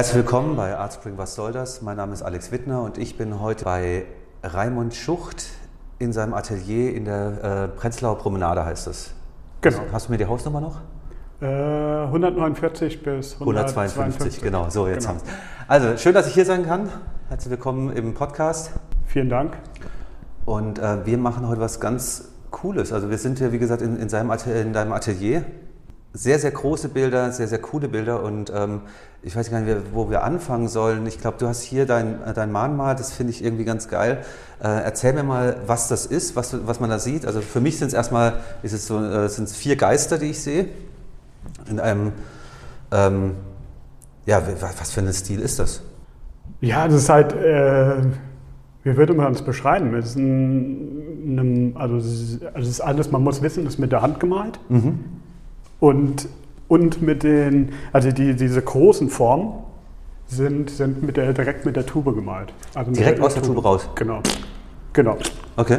Herzlich willkommen bei Artspring Was soll das? Mein Name ist Alex Wittner und ich bin heute bei Raimund Schucht in seinem Atelier in der äh, Prenzlauer Promenade heißt es. Genau. Hast, hast du mir die Hausnummer noch? Äh, 149 bis 152, 152. genau, so jetzt Genau. haben wir Also schön, dass ich hier sein kann. Herzlich willkommen im Podcast. Vielen Dank. Und äh, wir machen heute was ganz Cooles. Also wir sind hier, wie gesagt, in, in, seinem Atelier, in deinem Atelier. Sehr, sehr große Bilder, sehr, sehr coole Bilder. Und ähm, ich weiß gar nicht, wo wir anfangen sollen. Ich glaube, du hast hier dein, äh, dein Mahnmal, das finde ich irgendwie ganz geil. Äh, erzähl mir mal, was das ist, was, was man da sieht. Also für mich sind es erstmal, ist es so, äh, sind es vier Geister, die ich sehe. In einem, ähm, ja, was für ein Stil ist das? Ja, das ist halt, äh, wie würde man es beschreiben? Es ist ein, ein, also, es ist, also es ist alles, man muss wissen, es ist mit der Hand gemalt. Und, und mit den, also die, diese großen Formen sind, sind mit der, direkt mit der Tube gemalt. Also Direkt aus der Tube raus? Genau. Genau. Okay.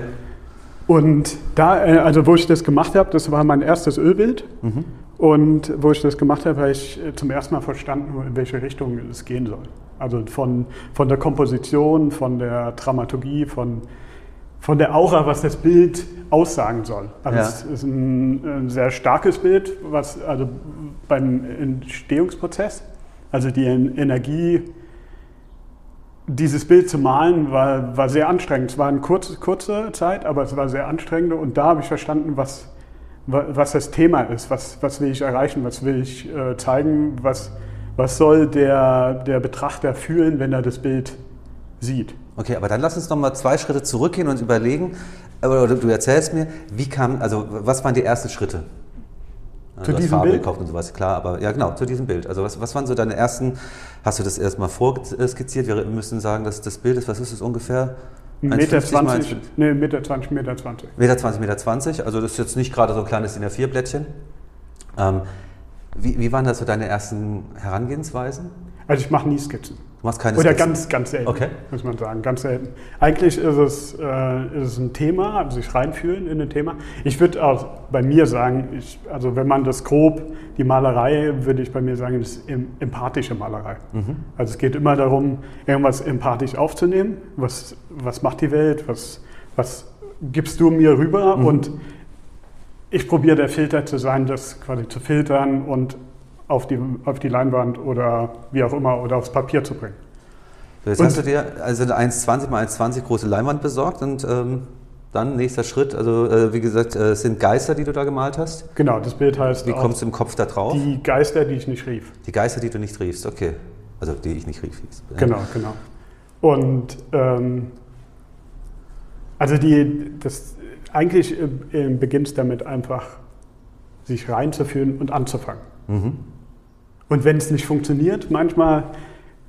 Und da, äh, also wo ich das gemacht habe, das war mein erstes Ölbild. Und wo ich das gemacht habe, habe ich äh, zum ersten Mal verstanden, in welche Richtung es gehen soll. Also von, von der Komposition, von der Dramaturgie, von, von der Aura, was das Bild aussagen soll. Also Ja. es ist ein, sehr starkes Bild, was also beim Entstehungsprozess, also die En- Energie dieses Bild zu malen war, war sehr anstrengend. Es war eine kurze, kurze Zeit, aber es war sehr anstrengend und da habe ich verstanden, was, wa- was das Thema ist, was, was will ich erreichen, was will ich äh, zeigen, was, was soll der, der Betrachter fühlen, wenn er das Bild sieht. Okay, aber dann lass uns noch mal zwei Schritte zurückgehen und überlegen, oder du erzählst mir, wie kam, also was waren die ersten Schritte? Zu diesem Farbe Bild? gekauft und sowas, klar, aber ja genau, zu diesem Bild. Also was, was waren so deine ersten, hast du das erstmal vorskizziert? Wir müssen sagen, dass das Bild ist, was ist es ungefähr? 1,20 Meter, 1,50 mal 20, nee, Meter 20, Meter 20. Meter 20, Meter 20, also das ist jetzt nicht gerade so ein kleines DIN A4-Blättchen. Ähm, wie, wie waren das so deine ersten Herangehensweisen? Also ich mache nie Skizzen. Du machst keine Oder Skizzen? ganz, ganz selten, Okay. muss man sagen, ganz selten. Eigentlich ist es, äh, ist es ein Thema, also sich reinfühlen in ein Thema. Ich würde auch bei mir sagen, ich, also wenn man das grob, die Malerei, würde ich bei mir sagen, ist em- empathische Malerei. Also es geht immer darum, irgendwas empathisch aufzunehmen. Was, was macht die Welt? Was, was gibst du mir rüber? Und ich probiere der Filter zu sein, das quasi zu filtern und auf die, auf die Leinwand oder wie auch immer oder aufs Papier zu bringen. So, jetzt Und- hast du dir also eine 1,20 mal 1,20 große Leinwand besorgt und ähm, dann nächster Schritt, also äh, wie gesagt, äh, es sind Geister, die du da gemalt hast. Genau, das Bild heißt Wie kommst du im Kopf da drauf? Die, die Geister, die ich nicht rief. Geister, die du nicht riefst, okay. Also die ich nicht rief. hieß. Genau, genau. Und ähm, also die, das eigentlich äh, beginnt es damit einfach, sich reinzufühlen und anzufangen. Mhm. Und wenn es nicht funktioniert, manchmal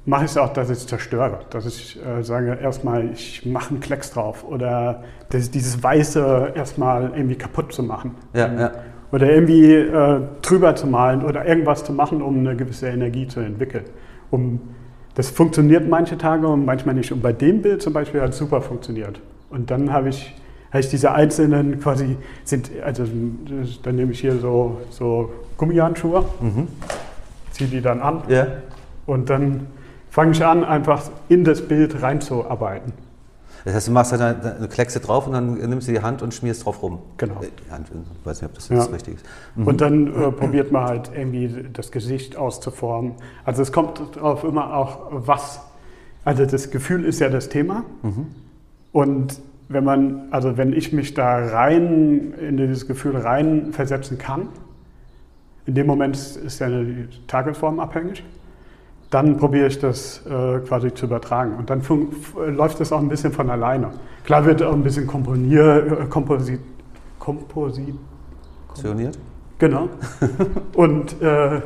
mache ich es auch, dass ich es zerstöre. Dass ich äh, sage, erstmal, ich mache einen Klecks drauf oder das, dieses Weiße erstmal irgendwie kaputt zu machen. Ja, ja. Oder irgendwie äh, drüber zu malen oder irgendwas zu machen, um eine gewisse Energie zu entwickeln. Um, das funktioniert manche Tage und manchmal nicht. Und bei dem Bild zum Beispiel hat es super funktioniert. Und dann habe ich, habe ich diese einzelnen quasi, sind, also dann nehme ich hier so, so Gummihandschuhe, Mhm. Ziehe die dann an Ja. und dann fange ich an, einfach in das Bild reinzuarbeiten. Das heißt, du machst da eine, eine Kleckse drauf und dann nimmst du die Hand und schmierst drauf rum. Genau. Äh, ich weiß nicht, ob das Ja. richtig ist. Mhm. Und dann äh, probiert man halt irgendwie das Gesicht auszuformen. Also es kommt darauf immer auch was. Also das Gefühl ist ja das Thema. Mhm. Und wenn man, also wenn ich mich da rein in dieses Gefühl rein versetzen kann, in dem Moment ist ja die Tagesform abhängig, dann probiere ich das äh, quasi zu übertragen. Und dann läuft das auch ein bisschen von alleine. Klar wird auch ein bisschen komponier, äh, Komposit, Komposit? Genau. Und äh,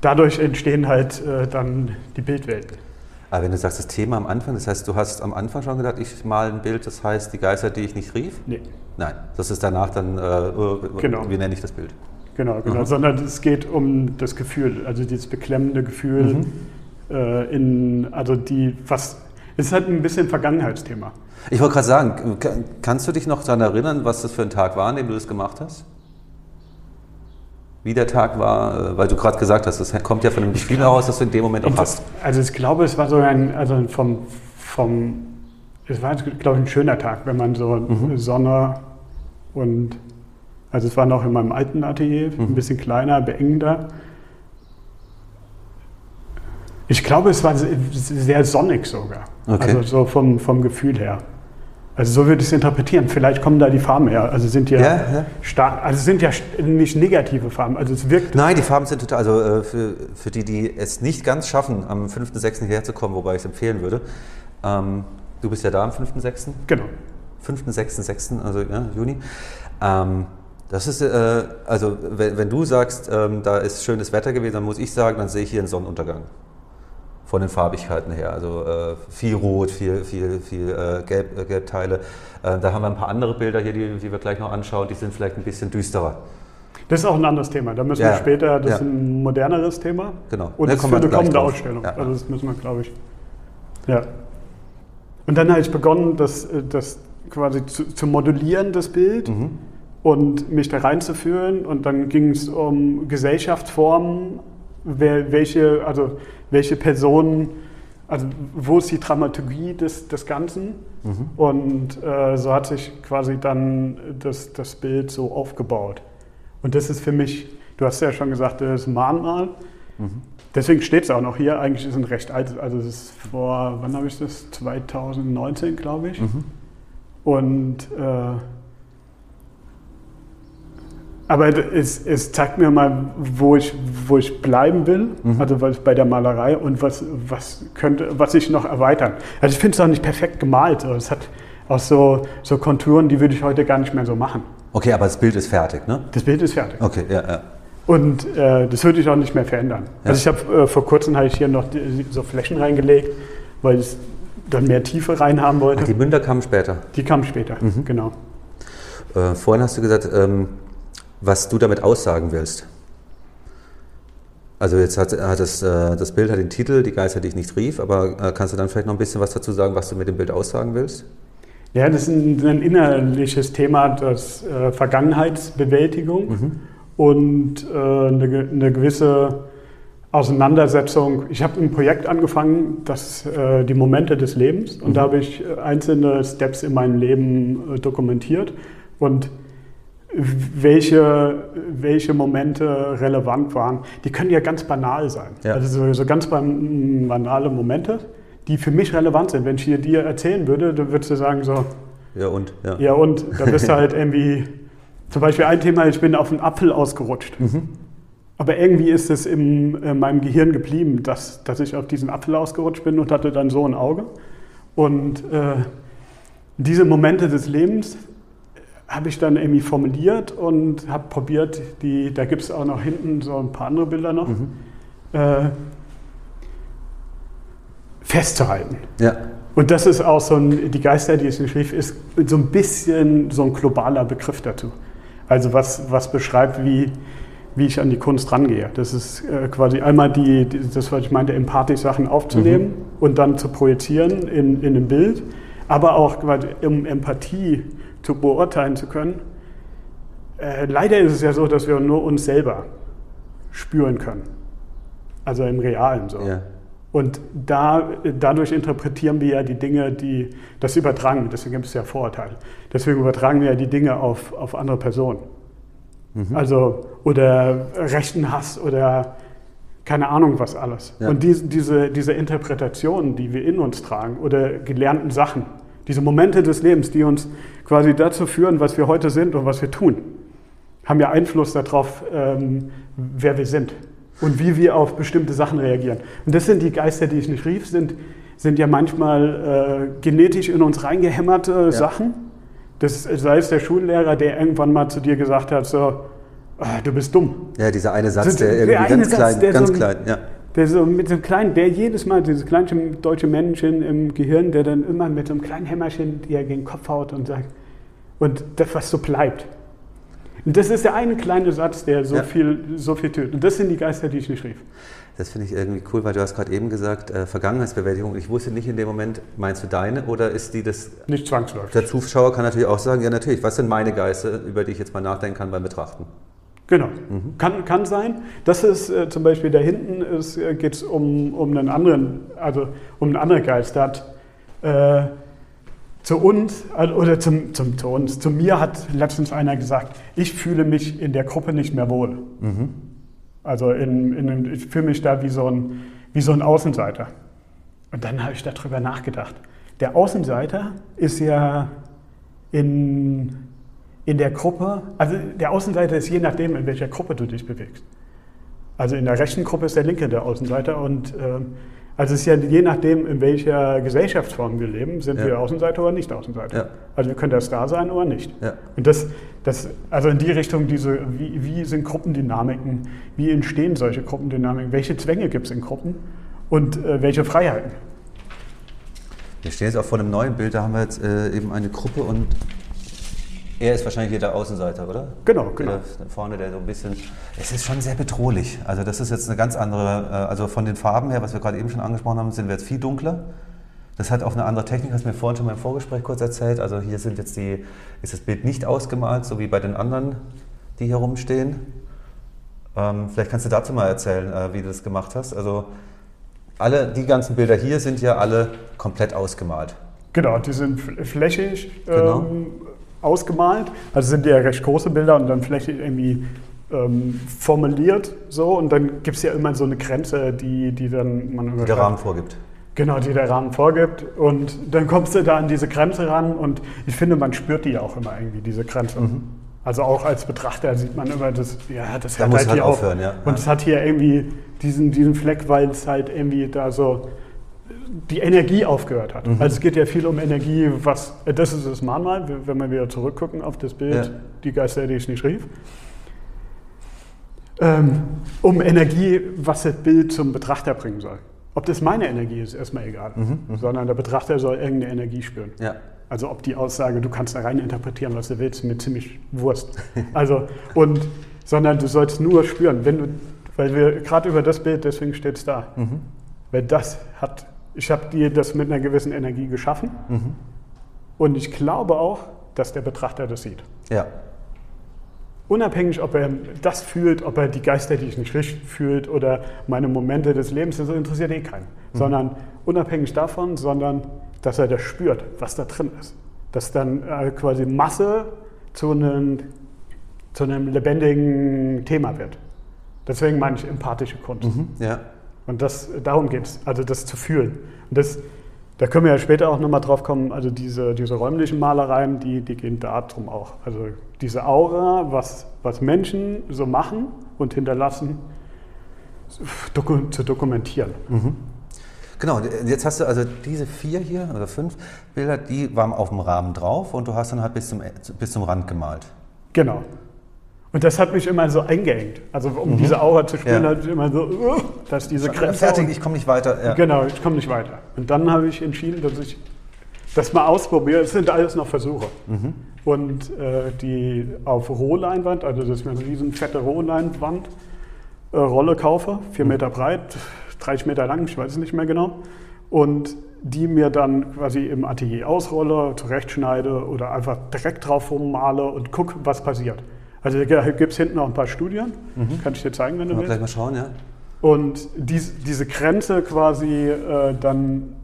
dadurch entstehen halt äh, dann die Bildwelten. Aber wenn du sagst, das Thema am Anfang, das heißt, du hast am Anfang schon gedacht, ich male ein Bild, das heißt die Geister, die ich nicht rief? Nee, Nein, das ist danach dann, äh, äh, Genau. wie nenne ich das Bild? Genau, genau. Aha. Sondern es geht um das Gefühl, also dieses beklemmende Gefühl Mhm. äh, in, also die, was, es ist halt ein bisschen Vergangenheitsthema. Ich wollte gerade sagen, kann- kannst du dich noch daran erinnern, was das für ein Tag war, an dem du das gemacht hast? wie der Tag war, äh, weil du gerade gesagt hast, das kommt ja von einem Gefühl heraus, das du in dem Moment auch hast. Also ich glaube, es war so ein, also vom, vom es war, glaube ich, ein schöner Tag, wenn man so mhm. Sonne und, also es war noch in meinem alten Atelier, mhm. ein bisschen kleiner, beengender. Ich glaube, es war sehr sonnig sogar. Okay. Also so vom, vom Gefühl her. Also so würde ich es interpretieren. Vielleicht kommen da die Farben her. Also sind ja, ja, ja. stark, also sind ja nicht negative Farben. Also es wirkt. Nein, die Farben sind total. Also äh, für, für die, die es nicht ganz schaffen, am 5.6. hierher zu kommen, wobei ich es empfehlen würde. Ähm, du bist ja da am 5.6. Genau. 5.6.6., also ja, Juni. Ähm, das ist, äh, also wenn, wenn, du sagst, ähm, da ist schönes Wetter gewesen, dann muss ich sagen, dann sehe ich hier einen Sonnenuntergang von den Farbigkeiten her. Also äh, viel Rot, viel, viel, viel äh, Gelb, äh, Gelbteile. Äh, da haben wir ein paar andere Bilder hier, die, die, wir gleich noch anschauen, die sind vielleicht ein bisschen düsterer. Das ist auch ein anderes Thema. Da müssen ja, wir später, das ja. ist ein moderneres Thema. Genau. Und da das ist für eine kommende drauf. Ausstellung. Ja. Also das müssen wir, glaube ich. Ja. Und dann habe ich begonnen, das, äh, das quasi zu, zu modellieren, das Bild. Mhm. Und mich da reinzuführen. Und dann ging es um Gesellschaftsformen, welche, also welche Personen, also wo ist die Dramaturgie des, des Ganzen? Mhm. Und äh, so hat sich quasi dann das, das Bild so aufgebaut. Und das ist für mich, du hast ja schon gesagt, das ist ein Mahnmal. Mhm. Deswegen steht es auch noch hier. Eigentlich ist es ein recht altes, also es ist vor, wann habe ich das? 2019, glaube ich. Mhm. Und äh, aber es, es, zeigt mir mal, wo ich, wo ich bleiben will, mhm. also was bei der Malerei und was, was, könnte, was ich noch erweitern. Also ich finde es auch nicht perfekt gemalt. Es hat auch so, so Konturen, die würde ich heute gar nicht mehr so machen. Okay, aber das Bild ist fertig, ne? Das Bild ist fertig. Okay, ja, ja. Und äh, das würde ich auch nicht mehr verändern. Ja. Also ich habe äh, vor kurzem habe ich hier noch die, so Flächen reingelegt, weil ich dann mehr Tiefe rein haben wollte. Ach, die Münder kamen später. Die kamen später, mhm. genau. Äh, vorhin hast du gesagt, ähm, was du damit aussagen willst. Also jetzt hat, hat das, äh, das Bild hat den Titel, die Geister, die ich nicht rief, aber äh, kannst du dann vielleicht noch ein bisschen was dazu sagen, was du mit dem Bild aussagen willst? Ja, das ist ein, ein innerliches Thema, das äh, Vergangenheitsbewältigung mhm. und äh, eine, eine, gewisse Auseinandersetzung. Ich habe ein Projekt angefangen, das äh, die Momente des Lebens, und mhm. da habe ich äh, einzelne Steps in meinem Leben dokumentiert und welche, welche Momente relevant waren. Die können ja ganz banal sein. Ja. Also so, ganz banale Momente, die für mich relevant sind. Wenn ich hier dir erzählen würde, dann würdest du sagen so, ja und, ja. Ja und, da bist du halt irgendwie, zum Beispiel ein Thema, ich bin auf einen Apfel ausgerutscht. Mhm. Aber irgendwie ist es in, in meinem Gehirn geblieben, dass, dass ich auf diesen Apfel ausgerutscht bin und hatte dann so ein Auge. Und äh, diese Momente des Lebens habe ich dann irgendwie formuliert und habe probiert, die, da gibt es auch noch hinten so ein paar andere Bilder noch, mhm. äh, festzuhalten. Ja. Und das ist auch so ein, die Geister, die es schrieb, ist so ein bisschen so ein globaler Begriff dazu. Also was, was beschreibt, wie, wie ich an die Kunst rangehe. Das ist äh, quasi einmal die, die, das, was ich meinte, empathisch Sachen aufzunehmen mhm. und dann zu projizieren in, in einem Bild, aber auch um Empathie zu beurteilen zu können. Äh, leider ist es ja so, dass wir nur uns selber spüren können. Also im Realen so. Ja. Und da, dadurch interpretieren wir ja die Dinge, die das übertragen, deswegen gibt es ja Vorurteile. Deswegen übertragen wir ja die Dinge auf, auf andere Personen. Mhm. Also, oder rechten Hass oder keine Ahnung was alles. Ja. Und die, diese, diese Interpretationen, die wir in uns tragen oder gelernten Sachen, diese Momente des Lebens, die uns quasi dazu führen, was wir heute sind und was wir tun, haben ja Einfluss darauf, ähm, wer wir sind und wie wir auf bestimmte Sachen reagieren. Und das sind die Geister, die ich nicht rief, sind, sind ja manchmal äh, genetisch in uns reingehämmerte ja. Sachen. Das, sei es der Schullehrer, der irgendwann mal zu dir gesagt hat, so, oh, du bist dumm. Ja, dieser eine Satz, der irgendwie der ganz, Satz, klein, der ganz so, klein, ja. Der so mit so einem kleinen, der jedes Mal, dieses kleine deutsche Männchen im Gehirn, der dann immer mit so einem kleinen Hämmerchen dir gegen den Kopf haut und sagt, und das, was so bleibt. Und das ist der eine kleine Satz, der so, ja. viel, so viel tötet. Und das sind die Geister, die ich nicht rief. Das finde ich irgendwie cool, weil du hast gerade eben gesagt, äh, Vergangenheitsbewältigung. Ich wusste nicht in dem Moment, meinst du deine oder ist die das? Nicht zwangsläufig. Der Zuschauer kann natürlich auch sagen, ja natürlich, was sind meine Geister, über die ich jetzt mal nachdenken kann beim Betrachten? Genau, mhm. kann, kann sein. Das ist äh, zum Beispiel da hinten äh, geht es um, um einen anderen, also um einen anderen Geist. Der hat äh, zu uns, also, oder zum, zum, zu uns, zu mir hat letztens einer gesagt, ich fühle mich in der Gruppe nicht mehr wohl. Mhm. Also in, in, ich fühle mich da wie so, ein, wie so ein Außenseiter. Und dann habe ich darüber nachgedacht. Der Außenseiter ist ja in, in der Gruppe, also der Außenseiter ist je nachdem, in welcher Gruppe du dich bewegst. Also in der rechten Gruppe ist der Linke der Außenseiter und äh, also es ist ja je nachdem, in welcher Gesellschaftsform wir leben, sind ja. wir Außenseiter oder nicht Außenseiter. Ja. Also wir können da Star sein oder nicht. Ja. Und das, das, also in die Richtung, diese, wie, wie sind Gruppendynamiken, wie entstehen solche Gruppendynamiken, welche Zwänge gibt es in Gruppen und äh, welche Freiheiten? Wir stehen jetzt auch vor einem neuen Bild, da haben wir jetzt äh, eben eine Gruppe und er ist wahrscheinlich hier der Außenseiter, oder? Genau, genau. Der, vorne, der so ein bisschen. Es ist schon sehr bedrohlich. Also, das ist jetzt eine ganz andere. Äh, also, von den Farben her, was wir gerade eben schon angesprochen haben, sind wir jetzt viel dunkler. Das hat auch eine andere Technik, hast du mir vorhin schon mal im Vorgespräch kurz erzählt. Also, hier sind jetzt die, ist das Bild nicht ausgemalt, so wie bei den anderen, die hier rumstehen. Ähm, vielleicht kannst du dazu mal erzählen, äh, wie du das gemacht hast. Also, alle, die ganzen Bilder hier sind ja alle komplett ausgemalt. Genau, die sind flächig. Genau. Ähm, ausgemalt. Also sind ja recht große Bilder und dann vielleicht irgendwie ähm, formuliert so und dann gibt es ja immer so eine Grenze, die, die dann man die der Rahmen vorgibt. Genau, die der Rahmen vorgibt und dann kommst du da an diese Grenze ran und ich finde, man spürt die auch immer irgendwie, diese Grenze. Mhm. Also auch als Betrachter sieht man immer, das, ja, das da hat halt, halt hier aufhören, auch, ja. Und es hat hier irgendwie diesen, diesen Fleck, weil es halt irgendwie da so die Energie aufgehört hat. Mhm. Also es geht ja viel um Energie, was, das ist das Mahnmal, wenn wir wieder zurückgucken auf das Bild, ja. die Geister, die ich nicht rief. Ähm, um Energie, was das Bild zum Betrachter bringen soll. Ob das meine Energie ist, erstmal egal, mhm, mhm. sondern der Betrachter soll irgendeine Energie spüren. Ja. Also ob die Aussage, du kannst da rein interpretieren, was du willst, mir ziemlich Wurst. Also, und, sondern du sollst nur spüren, wenn du, weil wir gerade über das Bild, deswegen steht es da. Mhm. Weil das hat ich habe dir das mit einer gewissen Energie geschaffen. Mhm. Und ich glaube auch, dass der Betrachter das sieht. Ja. Unabhängig, ob er das fühlt, ob er die Geister, die ich nicht richtig fühlt oder meine Momente des Lebens, das interessiert eh keinen. Mhm. Sondern unabhängig davon, sondern dass er das spürt, was da drin ist. Dass dann äh, quasi Masse zu einem, zu einem lebendigen Thema wird. Deswegen meine ich empathische Kunst. Mhm, ja. Und das, darum geht es, also das zu fühlen. Und das, da können wir ja später auch nochmal drauf kommen, also diese, diese räumlichen Malereien, die, die gehen darum auch. Also diese Aura, was, was Menschen so machen und hinterlassen, zu dokumentieren. Mhm. Genau, jetzt hast du also diese vier hier oder fünf Bilder, die waren auf dem Rahmen drauf und du hast dann halt bis zum, bis zum Rand gemalt. Genau. Und das hat mich immer so eingeengt. Also um mhm. diese Aura zu spüren, ja. hatte ich immer so, uh, dass diese Grenze... Fertig, ich komme nicht weiter. Ja. Genau, ich komme nicht weiter. Und dann habe ich entschieden, dass ich das mal ausprobiere. Es sind alles noch Versuche. Mhm. Und äh, die auf Rohleinwand, also das ist eine riesen fette Rohleinwand, äh, Rolle kaufe, vier mhm. Meter breit, 30 Meter lang, ich weiß es nicht mehr genau. Und die mir dann quasi im Atelier ausrolle, zurechtschneide oder einfach direkt drauf rummale und gucke, was passiert. Also da gibt es hinten noch ein paar Studien, mhm. kann ich dir zeigen, wenn du willst. gleich mal schauen, ja. Und dies, diese Grenze quasi äh, dann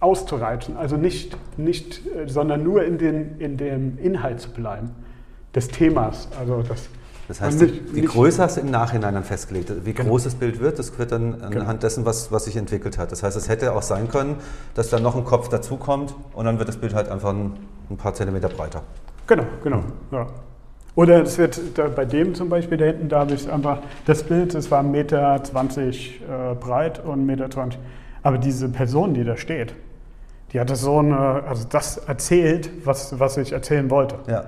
auszureizen, also nicht, nicht äh, sondern nur in, den, in dem Inhalt zu bleiben des Themas. Also das, das heißt, nicht, die, die Größe hast du im Nachhinein dann festgelegt. Wie genau. groß das Bild wird, das wird dann anhand genau. dessen, was, was sich entwickelt hat. Das heißt, es hätte auch sein können, dass dann noch ein Kopf dazukommt und dann wird das Bild halt einfach ein, ein paar Zentimeter breiter. Genau, genau. Ja. Oder es wird bei dem zum Beispiel da hinten, da habe ich einfach, das Bild, das war 1,20 Meter äh, breit und 1,20 Meter. Aber diese Person, die da steht, die hat das so eine, also das erzählt, was, was ich erzählen wollte. Ja.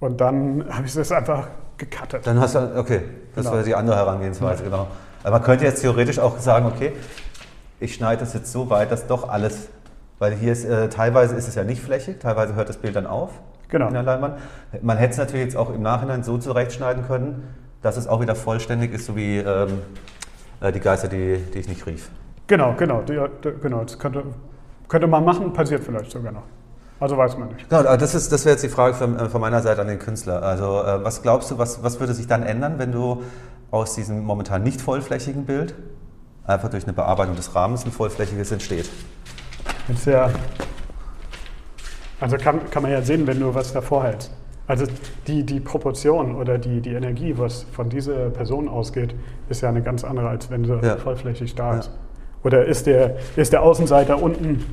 Und dann habe ich das einfach gecuttet. Dann hast du, okay, das genau. war die andere Herangehensweise, genau. Aber man könnte jetzt theoretisch auch sagen, okay, ich schneide das jetzt so weit, dass doch alles, weil hier ist, äh, teilweise ist es ja nicht flächig, teilweise hört das Bild dann auf genau. in der Leinwand. Man hätte es natürlich jetzt auch im Nachhinein so zurechtschneiden können, dass es auch wieder vollständig ist, so wie ähm, äh, die Geister, die, die ich nicht rief. Genau, genau. Die, die, genau. Das könnte, könnte man machen, passiert vielleicht sogar noch. Also weiß man nicht. Genau, das, ist, das wäre jetzt die Frage von, äh, von, meiner Seite an den Künstler. Also äh, was glaubst du, was, was würde sich dann ändern, wenn du aus diesem momentan nicht vollflächigen Bild einfach durch eine Bearbeitung des Rahmens ein vollflächiges entsteht? Ist ja, also kann, kann man ja sehen, wenn du was davor hältst. Also die, die Proportion oder die, die Energie, was von dieser Person ausgeht, ist ja eine ganz andere, als wenn sie ja. vollflächig da ist. Ja. Oder ist der, ist der Außenseiter unten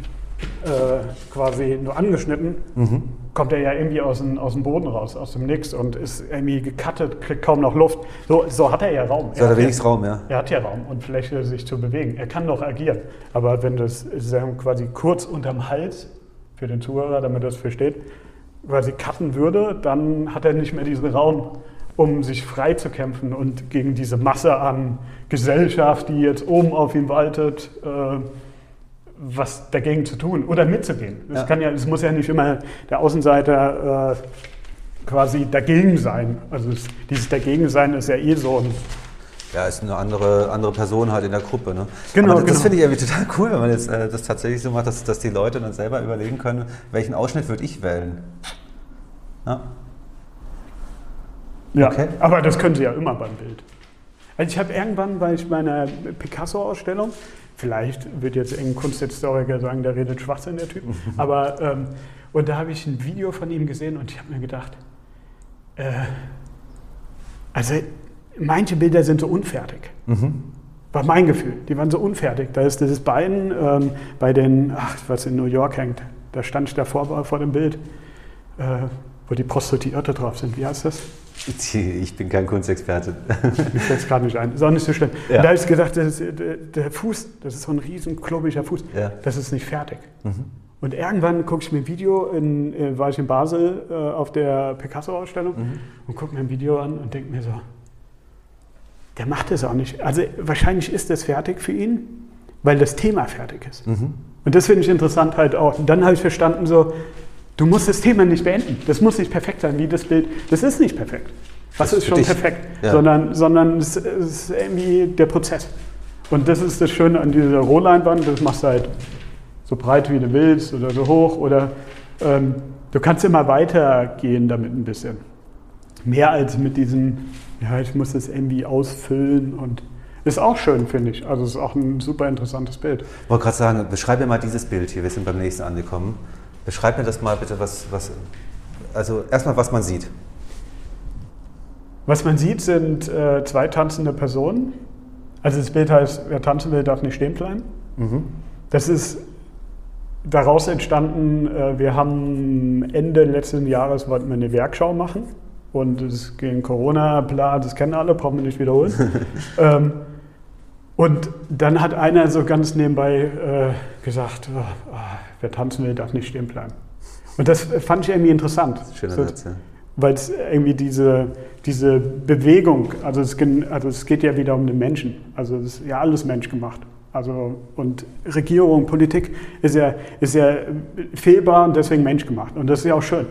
äh, quasi nur angeschnitten, mhm. kommt er ja irgendwie aus dem, aus dem Boden raus, aus dem Nix und ist irgendwie gecuttet, kriegt kaum noch Luft. So, so hat er ja Raum. So er hat er wenigstens Raum, ja. Er hat ja Raum und Fläche, sich zu bewegen. Er kann noch agieren. Aber wenn das quasi kurz unterm Hals für den Zuhörer, damit er das versteht, quasi cutten würde, dann hat er nicht mehr diesen Raum, um sich frei zu kämpfen und gegen diese Masse an Gesellschaft, die jetzt oben auf ihm waltet, äh, was dagegen zu tun oder mitzugehen. Es ja. ja, es muss ja nicht immer der Außenseiter äh, quasi dagegen sein. Also es, dieses Dagegensein ist ja eh so ein ja, ist eine andere, andere Person halt in der Gruppe. Ne? Genau, das, genau. finde ich irgendwie total cool, wenn man jetzt äh, das tatsächlich so macht, dass, dass die Leute dann selber überlegen können, welchen Ausschnitt würde ich wählen. Ja. Ja, okay. aber das können sie ja immer beim Bild. Also ich habe irgendwann bei meiner Picasso-Ausstellung, vielleicht wird jetzt irgendein Kunsthistoriker sagen, der redet Schwachsinn, der Typ, aber ähm, und da habe ich ein Video von ihm gesehen und ich habe mir gedacht, äh, also manche Bilder sind so unfertig. Mhm. War mein Gefühl. Die waren so unfertig. Da ist dieses Bein ähm, bei den, ach, was in New York hängt, da stand ich davor vor dem Bild, äh, wo die Prostituierte drauf sind. Wie heißt das? Ich bin kein Kunstexperte. Mir fällt es gerade nicht ein. Ist auch nicht so schlimm. Ja. Und da habe ich gedacht, das ist, der Fuß, das ist so ein riesen klobischer Fuß, ja. das ist nicht fertig. Mhm. Und irgendwann gucke ich mir ein Video, in, äh, war ich in Basel äh, auf der Picasso-Ausstellung mhm. und gucke mir ein Video an und denke mir so, der macht es auch nicht. Also wahrscheinlich ist das fertig für ihn, weil das Thema fertig ist. Mhm. Und das finde ich interessant halt auch. Und dann habe ich verstanden so, Du musst das Thema nicht beenden. Das muss nicht perfekt sein, wie das Bild. Das ist nicht perfekt. Was ist schon dich. perfekt? Ja. Sondern, sondern es ist irgendwie der Prozess. Und das ist das Schöne an dieser Rohleinwand. Das machst du halt so breit, wie du willst oder so hoch. Oder ähm, du kannst immer weitergehen damit ein bisschen. Mehr als mit diesem, ja, ich muss das irgendwie ausfüllen und ist auch schön, finde ich. Also es ist auch ein super interessantes Bild. Ich wollte gerade sagen, beschreib mir mal dieses Bild hier. Wir sind beim nächsten angekommen. Beschreib mir das mal bitte, was, was also erstmal, was man sieht. Was man sieht, sind äh, zwei tanzende Personen. Also das Bild heißt, wer tanzen will, darf nicht stehen bleiben. Mhm. Das ist daraus entstanden, äh, wir haben Ende letzten Jahres wollten wir eine Werkschau machen. Und es ging Corona, bla, das kennen alle, brauchen wir nicht wiederholen. ähm, und dann hat einer so ganz nebenbei äh, gesagt, oh, oh, wer tanzen will, darf nicht stehen bleiben. Und das fand ich irgendwie interessant. Schöner so, Satz, ja. Weil es irgendwie diese, diese Bewegung, also es, also es geht ja wieder um den Menschen. Also es ist ja alles menschgemacht. Also, und Regierung, Politik ist ja, ist ja fehlbar und deswegen menschgemacht. Und das ist ja auch schön.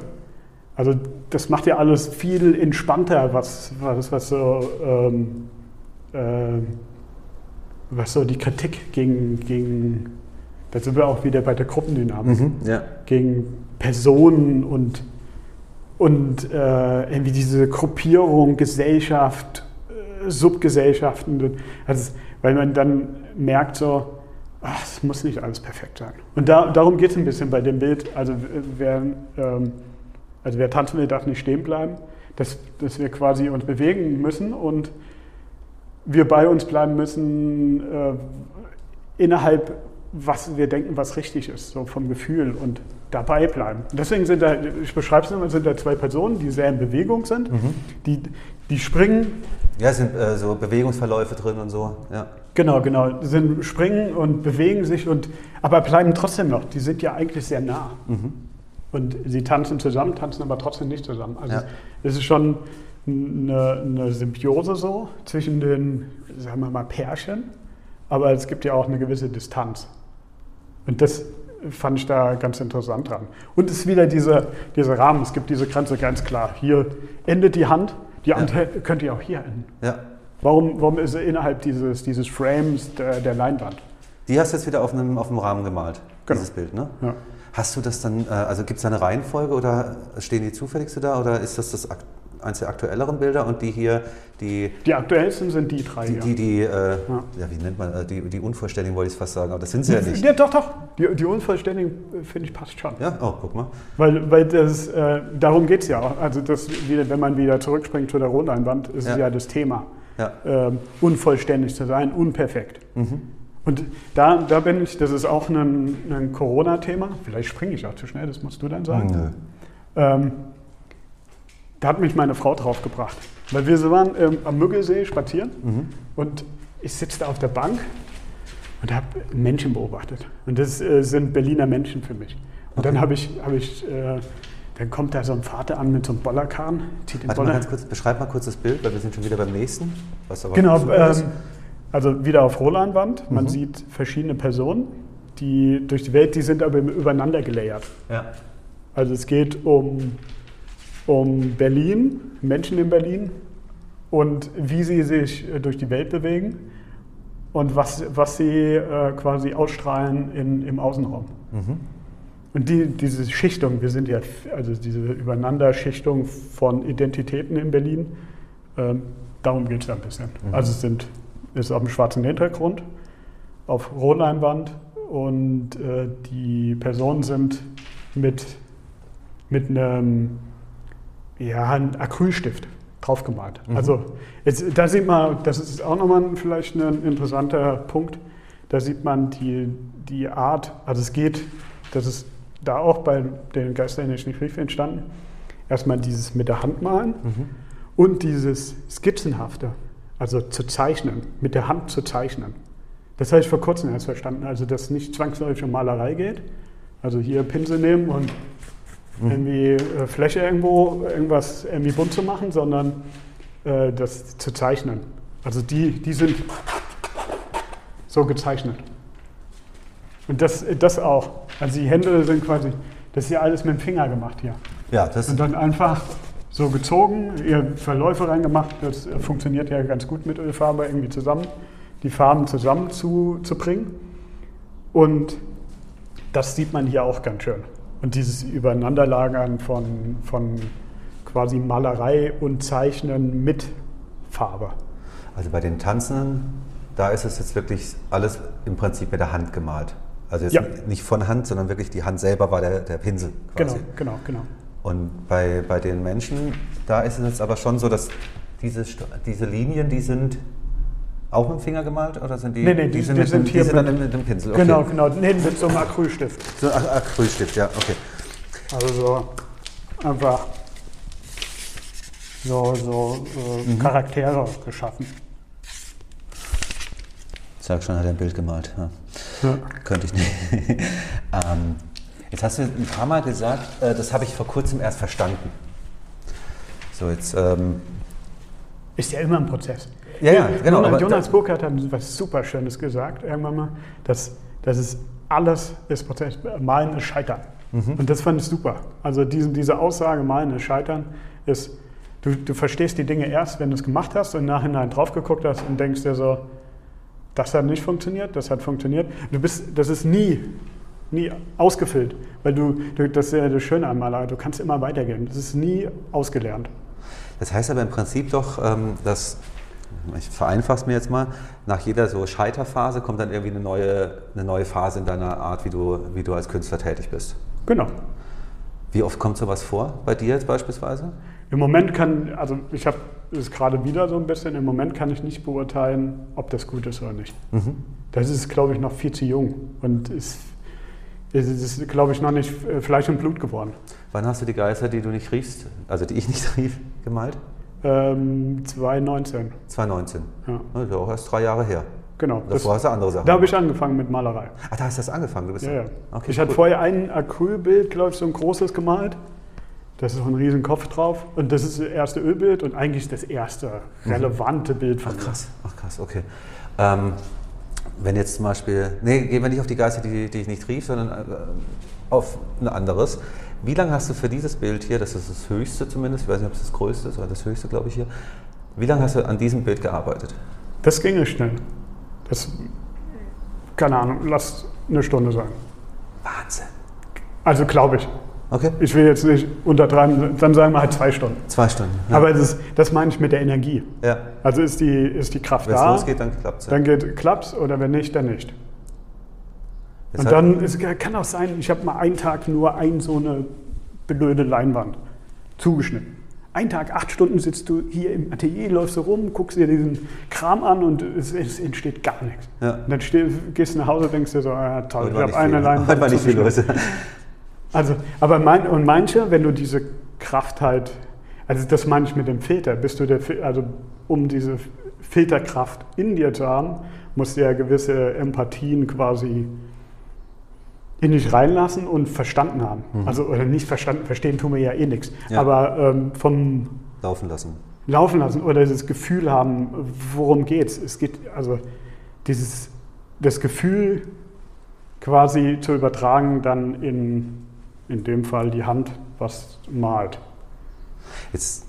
Also das macht ja alles viel entspannter, was, was, was so, ähm, äh, was so die Kritik gegen, gegen da sind wir auch wieder bei der Gruppendynamik. Mhm, ja. Gegen Personen und, und äh, irgendwie diese Gruppierung, Gesellschaft, äh, Subgesellschaften. Also, weil man dann merkt so, ach, es muss nicht alles perfekt sein. Und da, darum geht es ein bisschen bei dem Bild. Also wer, ähm, also wer tanzen will, darf nicht stehen bleiben. Dass, dass wir quasi uns bewegen müssen und wir bei uns bleiben müssen äh, innerhalb was wir denken, was richtig ist, so vom Gefühl und dabei bleiben. deswegen sind da, ich beschreibe es immer, sind da zwei Personen, die sehr in Bewegung sind, mhm. die, die springen. Ja, es sind äh, so Bewegungsverläufe drin und so, ja. Genau, genau, sind springen und bewegen sich und, aber bleiben trotzdem noch, die sind ja eigentlich sehr nah. Mhm. Und sie tanzen zusammen, tanzen aber trotzdem nicht zusammen. Also ja. es ist schon eine, eine Symbiose so zwischen den, sagen wir mal, Pärchen, aber es gibt ja auch eine gewisse Distanz. Und das fand ich da ganz interessant dran. Und es ist wieder dieser, dieser Rahmen, es gibt diese Grenze ganz klar. Hier endet die Hand, die andere ja. könnte ja auch hier enden. Ja. Warum, warum ist er innerhalb dieses, dieses Frames der, der, Leinwand? Die hast du jetzt wieder auf einem, auf einem Rahmen gemalt, genau. dieses Bild, ne? Ja. Hast du das dann, äh, also gibt es da eine Reihenfolge oder stehen die zufälligste da oder ist das, das eines der aktuelleren Bilder und die hier, die... Die aktuellsten sind die drei, die, ja. Die, die äh, ja. ja. wie nennt man, äh, die, die Unvollständigen wollte ich fast sagen, aber das sind sie ja nicht. Ja, doch, doch, die, die Unvollständigen, äh, finde ich, passt schon. Ja, oh, guck mal. Weil, weil das, äh, darum geht es ja auch. Also das, wenn man wieder zurückspringt zu der Rotleinwand, ist ja. ja das Thema. Ja. Ähm, unvollständig zu sein, unperfekt. Mhm. Und da, da bin ich, das ist auch ein, ein Corona-Thema. Vielleicht springe ich auch zu schnell, das musst du dann sagen. Mhm. Ähm, da hat mich meine Frau drauf gebracht. Weil wir waren ähm, am Müggelsee spazieren mhm. und ich sitze da auf der Bank und habe Menschen beobachtet. Und das äh, sind Berliner Menschen für mich. Und okay. dann habe ich, hab ich äh, dann kommt da so ein Vater an mit so einem Bollerkahn, zieht den Warte Boller. Mal ganz kurz, beschreib mal kurz das Bild, weil wir sind schon wieder beim nächsten. Was aber genau, ähm, also wieder auf Rolandwand. Man mhm. sieht verschiedene Personen, die durch die Welt, die sind aber übereinander gelayert. Ja. Also es geht um, um Berlin, Menschen in Berlin und wie sie sich äh, durch die Welt bewegen und was, was sie äh, quasi ausstrahlen in, im Außenraum. Mhm. Und die, diese Schichtung, wir sind ja, also diese Übereinanderschichtung von Identitäten in Berlin, ähm, darum geht es da ein bisschen. Mhm. Also es sind, ist auf dem schwarzen Hintergrund, auf Rotleinwand und äh, die Personen sind mit, mit einem, ja, einem Acrylstift draufgemalt. Mhm. Also jetzt, da sieht man, das ist auch nochmal vielleicht ein interessanter Punkt, da sieht man die, die Art, also es geht, das ist da auch bei den Geisterinischen Brief entstanden. Erstmal dieses mit der Hand malen mhm. und dieses Skizzenhafte, also zu zeichnen, mit der Hand zu zeichnen. Das habe ich vor kurzem erst verstanden, also dass nicht zwangsläufig um Malerei geht. Also hier Pinsel nehmen und mhm. irgendwie äh, Fläche irgendwo, irgendwas irgendwie bunt zu machen, sondern äh, das zu zeichnen. Also die, die sind so gezeichnet. Und das, das auch. Also die Hände sind quasi, das ist hier alles mit dem Finger gemacht hier. Ja, das Und dann einfach so gezogen, ihr Verläufe reingemacht. Das funktioniert ja ganz gut mit Ölfarbe irgendwie zusammen, die Farben zusammen zu, zu bringen. Und das sieht man hier auch ganz schön. Und dieses Übereinanderlagern von, von quasi Malerei und Zeichnen mit Farbe. Also bei den Tanzenden, da ist es jetzt wirklich alles im Prinzip mit der Hand gemalt. Also jetzt ja. nicht von Hand, sondern wirklich die Hand selber war der, der Pinsel. Quasi. Genau, genau, genau. Und bei, bei den Menschen, da ist es jetzt aber schon so, dass diese, diese Linien, die sind auch mit dem Finger gemalt oder sind die? Nee, nee, die, die sind, die sind hier die sind mit, dem Pinsel. Okay. Genau, genau. Nee, mit so einem Acrylstift. So ein Acrylstift, ja, okay. Also so einfach so, so äh, mhm. Charaktere geschaffen. Sag schon, hat er ein Bild gemalt. Ja. Ja. Könnte ich nicht. ähm, jetzt hast du ein paar Mal gesagt, äh, das habe ich vor kurzem erst verstanden. So, jetzt. Ähm, ist ja immer ein Prozess. Ja, ja, genau. Jonas, Jonas Burkhardt hat was super Schönes gesagt, irgendwann mal, dass, dass es alles ist Prozess. Malen ist Scheitern. Mhm. Und das fand ich super. Also diese, diese Aussage, Malen ist Scheitern, ist, du, du verstehst die Dinge erst, wenn du es gemacht hast und im Nachhinein drauf geguckt hast und denkst dir so, das hat nicht funktioniert, das hat funktioniert. Du bist, das ist nie, nie ausgefüllt, weil du, das ist ja das Schöne an Malerei, du kannst immer weitergehen. Das ist nie ausgelernt. Das heißt aber im Prinzip doch, ähm, dass, ich vereinfache es mir jetzt mal, nach jeder so Scheiterphase kommt dann irgendwie eine neue, eine neue Phase in deiner Art, wie du, wie du als Künstler tätig bist. Genau. Wie oft kommt sowas vor, bei dir jetzt beispielsweise? Im Moment kann, also ich habe es gerade wieder so ein bisschen, im Moment kann ich nicht beurteilen, ob das gut ist oder nicht. Mhm. Das ist, glaube ich, noch viel zu jung und ist, ist, ist glaube ich, noch nicht äh, Fleisch und Blut geworden. Wann hast du die Geister, die du nicht riechst, also die ich nicht rief, gemalt? Ähm, 2019. 2019. Ja. Das ist ja auch erst drei Jahre her. Genau. Davor hast du andere Sachen. Da habe ich angefangen mit Malerei. Ach, da hast du das angefangen? Du bist ja, ja. Okay, ich hatte vorher ein Acrylbild, glaube ich, so ein großes gemalt. Das ist auch ein riesen Kopf drauf. Und das ist das erste Ölbild und eigentlich das erste mhm. relevante mhm. Bild von Ach krass, ach krass, okay. Ähm, wenn jetzt zum Beispiel, nee, gehen wir nicht auf die Geister, die, die ich nicht rief, sondern äh, auf ein anderes. Wie lange hast du für dieses Bild hier, das ist das höchste zumindest, ich weiß nicht, ob es das größte ist, aber das höchste, glaube ich, hier. Wie lange hast du an diesem Bild gearbeitet? Das ging schnell. Das, keine Ahnung, lass eine Stunde sein. Wahnsinn. Also glaube ich. Okay. Ich will jetzt nicht untertreiben, dann sagen wir halt zwei Stunden. Zwei Stunden. Ja. Aber das, das meine ich mit der Energie. ja. Also ist die, ist die Kraft Wenn es da, losgeht, dann klappt es. dann geht klappt's oder wenn nicht, dann nicht. Jetzt Und dann es kann auch sein, ich habe mal einen Tag nur ein so eine blöde Leinwand zugeschnitten. Ein Tag, acht Stunden sitzt du hier im Atelier, läufst du rum, guckst dir diesen Kram an und es, es entsteht gar nichts. Ja. Und dann steh, gehst du nach Hause und denkst dir so, ah, toll, ich habe eine Leinwand heute war nicht viel los. Also, aber mein, und manche, wenn du diese Kraft halt, also das meine ich mit dem Filter, bist du der, also um diese Filterkraft in dir zu haben, musst du ja gewisse Empathien quasi in dich reinlassen und verstanden haben. Also, oder nicht verstanden, verstehen tun wir ja eh nichts. Ja. Aber ähm, vom Laufen lassen. Laufen lassen oder das Gefühl haben, worum geht's. Es geht also dieses das Gefühl quasi zu übertragen, dann in, in dem Fall die Hand, was malt. Jetzt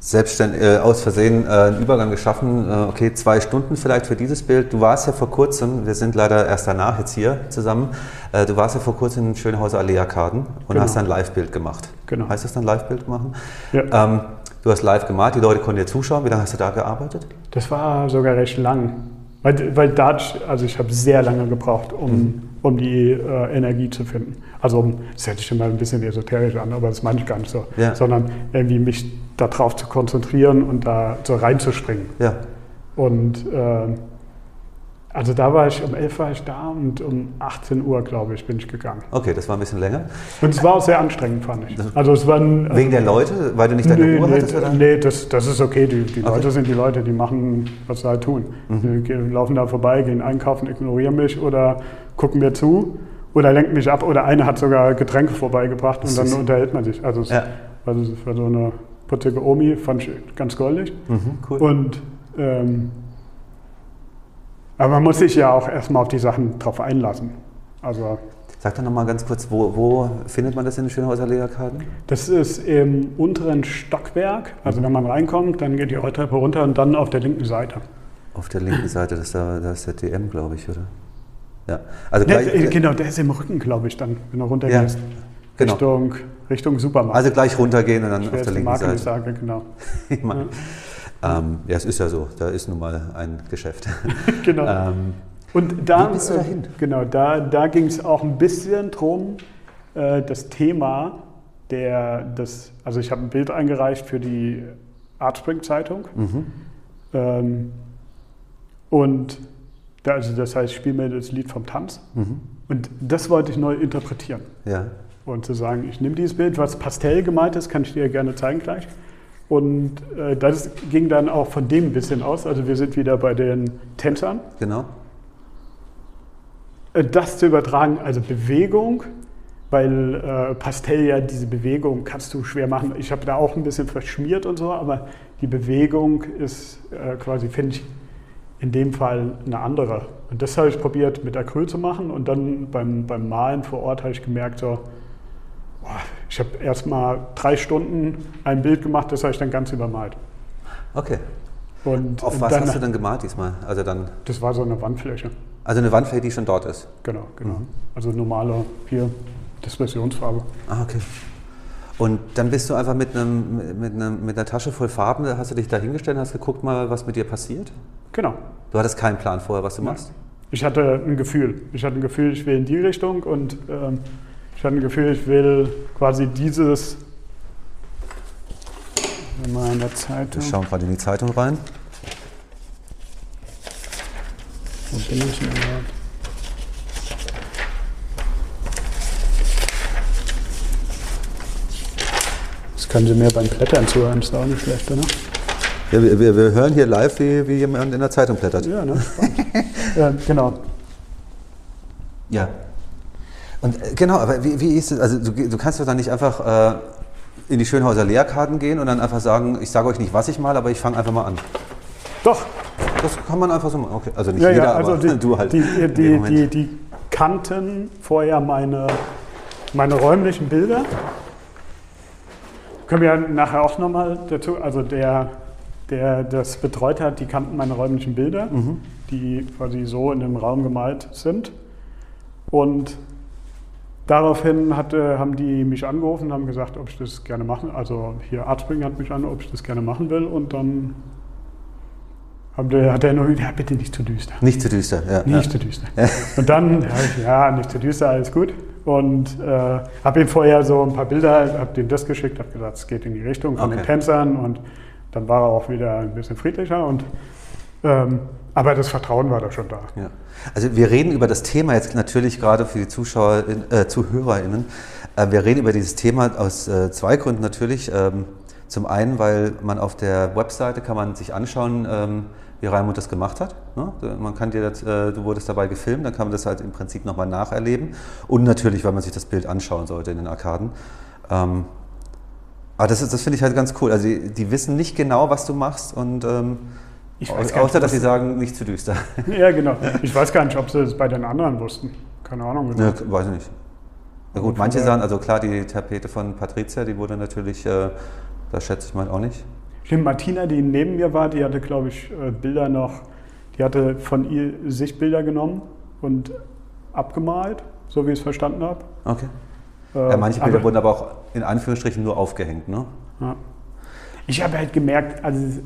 selbstständig, äh, aus Versehen äh, einen Übergang geschaffen. Äh, okay, zwei Stunden vielleicht für dieses Bild. Du warst ja vor kurzem, wir sind leider erst danach jetzt hier zusammen, äh, du warst ja vor kurzem in Schönhauser Allee-Arkaden und Genau. hast ein Live-Bild gemacht. Genau. Heißt das dann Live-Bild machen? Ja. Ähm, du hast live gemalt, die Leute konnten dir zuschauen. Wie lange hast du da gearbeitet? Das war sogar recht lang. Weil, weil da, also ich habe sehr lange gebraucht, um, um die äh, Energie zu finden. Also um, das hört sich immer ein bisschen esoterisch an, aber das meine ich gar nicht so. Ja. Sondern irgendwie mich darauf zu konzentrieren und da so reinzuspringen. Ja. Und äh, also da war ich, um 11 war ich da und um 18 Uhr, glaube ich, bin ich gegangen. Okay, das war ein bisschen länger. Und es war auch sehr anstrengend, fand ich. Also es waren... Wegen der Leute, weil du nicht deine Nee, Uhr nee, hattest? Oder? nee das, das ist okay. Die, die Okay. Mhm. Leute sind die Leute, die machen, was sie halt tun. Die gehen- laufen da vorbei, gehen einkaufen, ignorieren mich oder gucken mir zu oder lenken mich ab. Oder eine hat sogar Getränke vorbeigebracht und dann unterhält man sich. Also es, Ja. also war so eine putzige Omi, fand ich ganz goldig. Mhm, cool. Und ähm, aber man muss sich ja auch erstmal auf die Sachen drauf einlassen. Also Sag doch nochmal ganz kurz, wo, wo findet man das in den Schönhauser Allee-Arkaden? Das ist im unteren Stockwerk. Also wenn man reinkommt, dann geht die Rolltreppe runter und dann auf der linken Seite. Auf der linken Seite, das ist der, das ist der DM, glaube ich, oder? Ja. Also gleich, äh, genau, der ist im Rücken, glaube ich, dann, wenn du runtergehst. genau. Richtung, Richtung Supermarkt. Also gleich runtergehen und dann auf der linken Marke, Seite. sage, genau. Ich meine, ähm, ja, es ist ja so, da ist nun mal ein Geschäft. genau. ähm, Und da, Wie bist du äh, dahin? Genau, da, da ging es auch ein bisschen drum, äh, das Thema der, das, also ich habe ein Bild eingereicht für die Artspring-Zeitung. mhm. Ähm, und also das heißt, ich spiele mir das Lied vom Tanz. Mhm. Und das wollte ich neu interpretieren. Ja. Und zu sagen, ich nehme dieses Bild, was Pastell gemalt ist, kann ich dir gerne zeigen gleich. Und äh, das ging dann auch von dem ein bisschen aus. Also wir sind wieder bei den Tänzern. Genau. Äh, Das zu übertragen, also Bewegung, weil äh, Pastell ja diese Bewegung kannst du schwer machen. Ich habe da auch ein bisschen verschmiert und so, aber die Bewegung ist äh, quasi, finde ich, in dem Fall eine andere. Und das habe ich probiert mit Acryl zu machen und dann beim, beim Malen vor Ort habe ich gemerkt, so, boah, ich habe erst mal drei Stunden ein Bild gemacht, das habe ich dann ganz übermalt. Okay. Und Auf was dann, hast du denn gemalt diesmal? Also dann, Das war so eine Wandfläche. also eine Wandfläche, die schon dort ist. Genau, genau. Mhm. Also normale hier Dispersionsfarbe. Ah, okay. Und dann bist du einfach mit, einem, mit, einem, mit einer Tasche voll Farben, hast du dich da hingestellt und hast geguckt mal, was mit dir passiert? Genau. Du hattest keinen Plan vorher, was du machst? Ich hatte ein Gefühl. Ich hatte ein Gefühl, ich will in die Richtung und ähm, ich hatte ein Gefühl, ich will quasi dieses. Mal in der Zeitung. Wir schauen gerade in die Zeitung rein. Wo bin ich denn überhaupt? Das können Sie mir beim Blättern zuhören, ist auch nicht schlecht, oder? Ja, wir, wir, wir hören hier live, wie, wie jemand in der Zeitung blättert. Ja, ne? Ja, genau. Ja. Und äh, genau, aber wie, wie ist es? Also du, du kannst doch dann nicht einfach äh, in die Schönhauser Lehrkarten gehen und dann einfach sagen, ich sage euch nicht, was ich mal, aber ich fange einfach mal an. Doch, Das kann man einfach so machen. Okay. Also nicht ja, jeder, ja, also aber die, du halt. die, die, die, die kannten vorher meine, meine räumlichen Bilder. Können wir ja nachher auch nochmal dazu, also der, der das betreut hat, die kannten meine räumlichen Bilder, Mhm. die quasi so in dem Raum gemalt sind. Und daraufhin hatte, haben die mich angerufen und haben gesagt, ob ich das gerne machen Also hier Artspring hat mich an, ob ich das gerne machen will. Und dann hat er nur, ja, bitte nicht zu düster. Nicht zu düster, ja. Nicht ja. zu düster. Und dann, ja, ja, nicht zu düster, alles gut. Und äh, habe ihm vorher so ein paar Bilder, habe ihm das geschickt, habe gesagt, es geht in die Richtung von okay. den Tänzern. Und dann war er auch wieder ein bisschen friedlicher. Und, ähm, aber das Vertrauen war da schon da. Ja. Also wir reden über das Thema jetzt natürlich gerade für die Zuschauer, äh, ZuhörerInnen. Äh, wir reden über dieses Thema aus äh, zwei Gründen natürlich. Ähm, zum einen, weil man auf der Webseite kann man sich anschauen, ähm, wie Raimund das gemacht hat. Ne? Man kann dir das, äh, du wurdest dabei gefilmt, dann kann man das halt im Prinzip nochmal nacherleben. Und natürlich, weil man sich das Bild anschauen sollte in den Arkaden. Ähm, aber das, das finde ich halt ganz cool. Also die, die, wissen nicht genau, was du machst und ähm, ich weiß außer, nicht, dass sie sagen, nicht zu düster. Ja, genau. Ich weiß gar nicht, ob sie es bei den anderen wussten. Keine Ahnung. Ja, weiß ich nicht. Na gut, manche sagen, also klar, die Tapete von Patricia, die wurde natürlich äh, das schätze ich mal auch nicht. Stimmt, Martina, die neben mir war, die hatte, glaube ich, äh, Bilder noch, die hatte von ihr sich Bilder genommen und abgemalt, so wie ich es verstanden habe. Okay. Ja, manche Bilder aber, wurden aber auch in Anführungsstrichen nur aufgehängt, ne? Ja. Ich habe halt gemerkt, also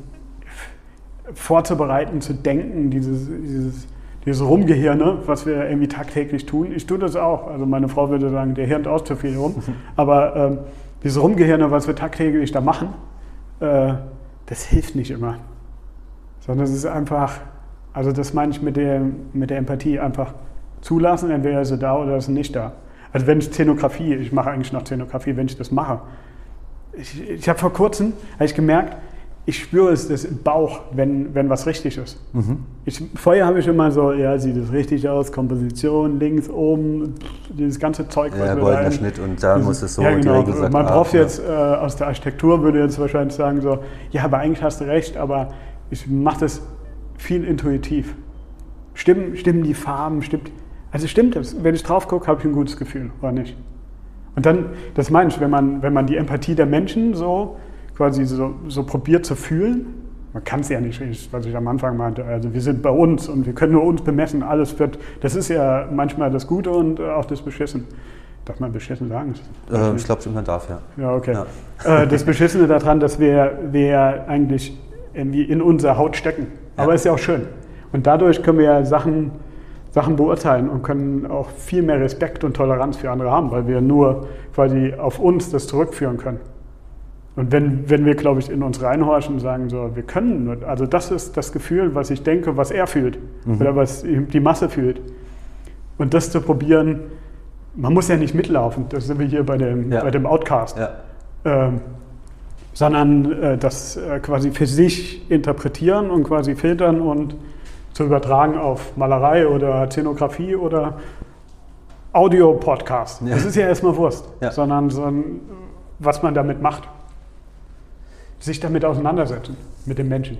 vorzubereiten, zu denken, dieses, dieses, dieses Rumgehirne, was wir irgendwie tagtäglich tun. Ich tue das auch. Also meine Frau würde sagen, der hirnt auch zu viel rum. aber ähm, dieses Rumgehirne, was wir tagtäglich da machen, äh, das hilft nicht immer. Sondern es ist einfach, also das meine ich mit der, mit der Empathie, einfach zulassen, entweder ist sie da oder ist sie nicht da. Also wenn ich Szenografie, ich mache eigentlich noch Szenografie, wenn ich das mache. Ich, ich habe vor kurzem, habe ich gemerkt, ich spüre es das im Bauch, wenn, wenn was richtig ist. Mhm. Ich, vorher habe ich immer so, ja, sieht es richtig aus, Komposition, links, oben, dieses ganze Zeug. Ja, goldener Schnitt und da dieses, muss es so. Ja, genau. Man braucht jetzt äh, aus der Architektur, würde jetzt wahrscheinlich sagen so, ja, aber eigentlich hast du recht, aber ich mache das viel intuitiv. Stimmen, stimmen die Farben, stimmt, also stimmt es. Wenn ich drauf gucke, habe ich ein gutes Gefühl, oder nicht? Und dann, das meine ich, wenn man, wenn man die Empathie der Menschen so quasi so, so probiert zu fühlen. Man kann es ja nicht, was ich am Anfang meinte. Also wir sind bei uns und wir können nur uns bemessen. Alles wird, das ist ja manchmal das Gute und auch das Beschissen. Darf man beschissen sagen? Äh, ich glaube, man darf, ja. Ja, okay. Ja. Äh, das Beschissene daran, dass wir, wir eigentlich irgendwie in unserer Haut stecken. Aber ja. ist ja auch schön. Und dadurch können wir ja Sachen, Sachen beurteilen und können auch viel mehr Respekt und Toleranz für andere haben, weil wir nur quasi auf uns das zurückführen können. Und wenn, wenn wir, glaube ich, in uns reinhorchen und sagen, so, wir können nur, also das ist das Gefühl, was ich denke, was er fühlt mhm. oder was die Masse fühlt. Und das zu probieren, man muss ja nicht mitlaufen, das sind wir hier bei dem, ja. bei dem Outcast, ja. ähm, sondern äh, das äh, quasi für sich interpretieren und quasi filtern und zu übertragen auf Malerei oder Szenografie oder Audio-Podcast. Ja. Das ist ja erstmal Wurst, sondern so ein, was man damit macht sich damit auseinandersetzen, mit dem Menschen.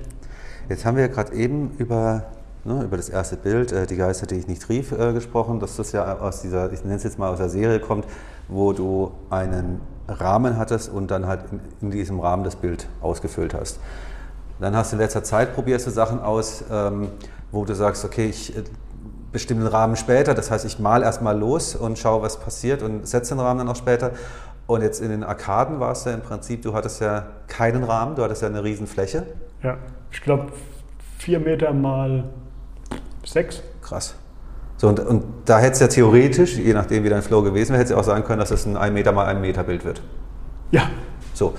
Jetzt haben wir ja gerade eben über, ne, über das erste Bild, äh, Die Geister, die ich nicht rief, äh, gesprochen, dass das ja aus dieser, ich nenne es jetzt mal aus der Serie kommt, wo du einen Rahmen hattest und dann halt in, in diesem Rahmen das Bild ausgefüllt hast. Dann hast du in letzter Zeit probierst du Sachen aus, ähm, wo du sagst, okay, ich äh, bestimme den Rahmen später, das heißt, ich mal erstmal los und schaue, was passiert und setze den Rahmen dann auch später. Und jetzt in den Arkaden war es ja im Prinzip, du hattest ja keinen Rahmen, du hattest ja eine riesen Fläche. Ja, ich glaube vier Meter mal sechs. Krass. So, und, und da hätte es ja theoretisch, je nachdem wie dein Flow gewesen wäre, hätte es ja auch sagen können, dass es ein 1 Meter mal 1 Meter Bild wird. Ja. So.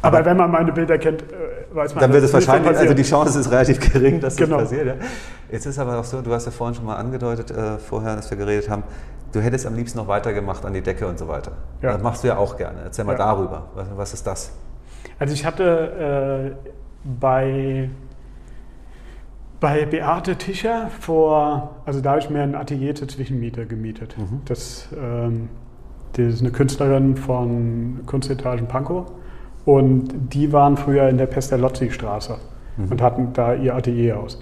Aber, Aber wenn man meine Bilder kennt, äh, weiß man, dann wird es wahrscheinlich, also die Chance ist relativ gering, dass genau. das passiert. Ja? Jetzt ist aber auch so, du hast ja vorhin schon mal angedeutet, äh, vorher, dass wir geredet haben, du hättest am liebsten noch weitergemacht an die Decke und so weiter. Ja. Das machst du ja auch gerne. Erzähl mal ja. darüber. Was, was, ist das? Also ich hatte äh, bei, bei Beate Tischer vor, also da habe ich mir ein Atelier zur Zwischenmiete gemietet. Mhm. Das, ähm, das ist eine Künstlerin von Kunstetagen Pankow und die waren früher in der Pestalozzi-Straße mhm. und hatten da ihr Atelier aus.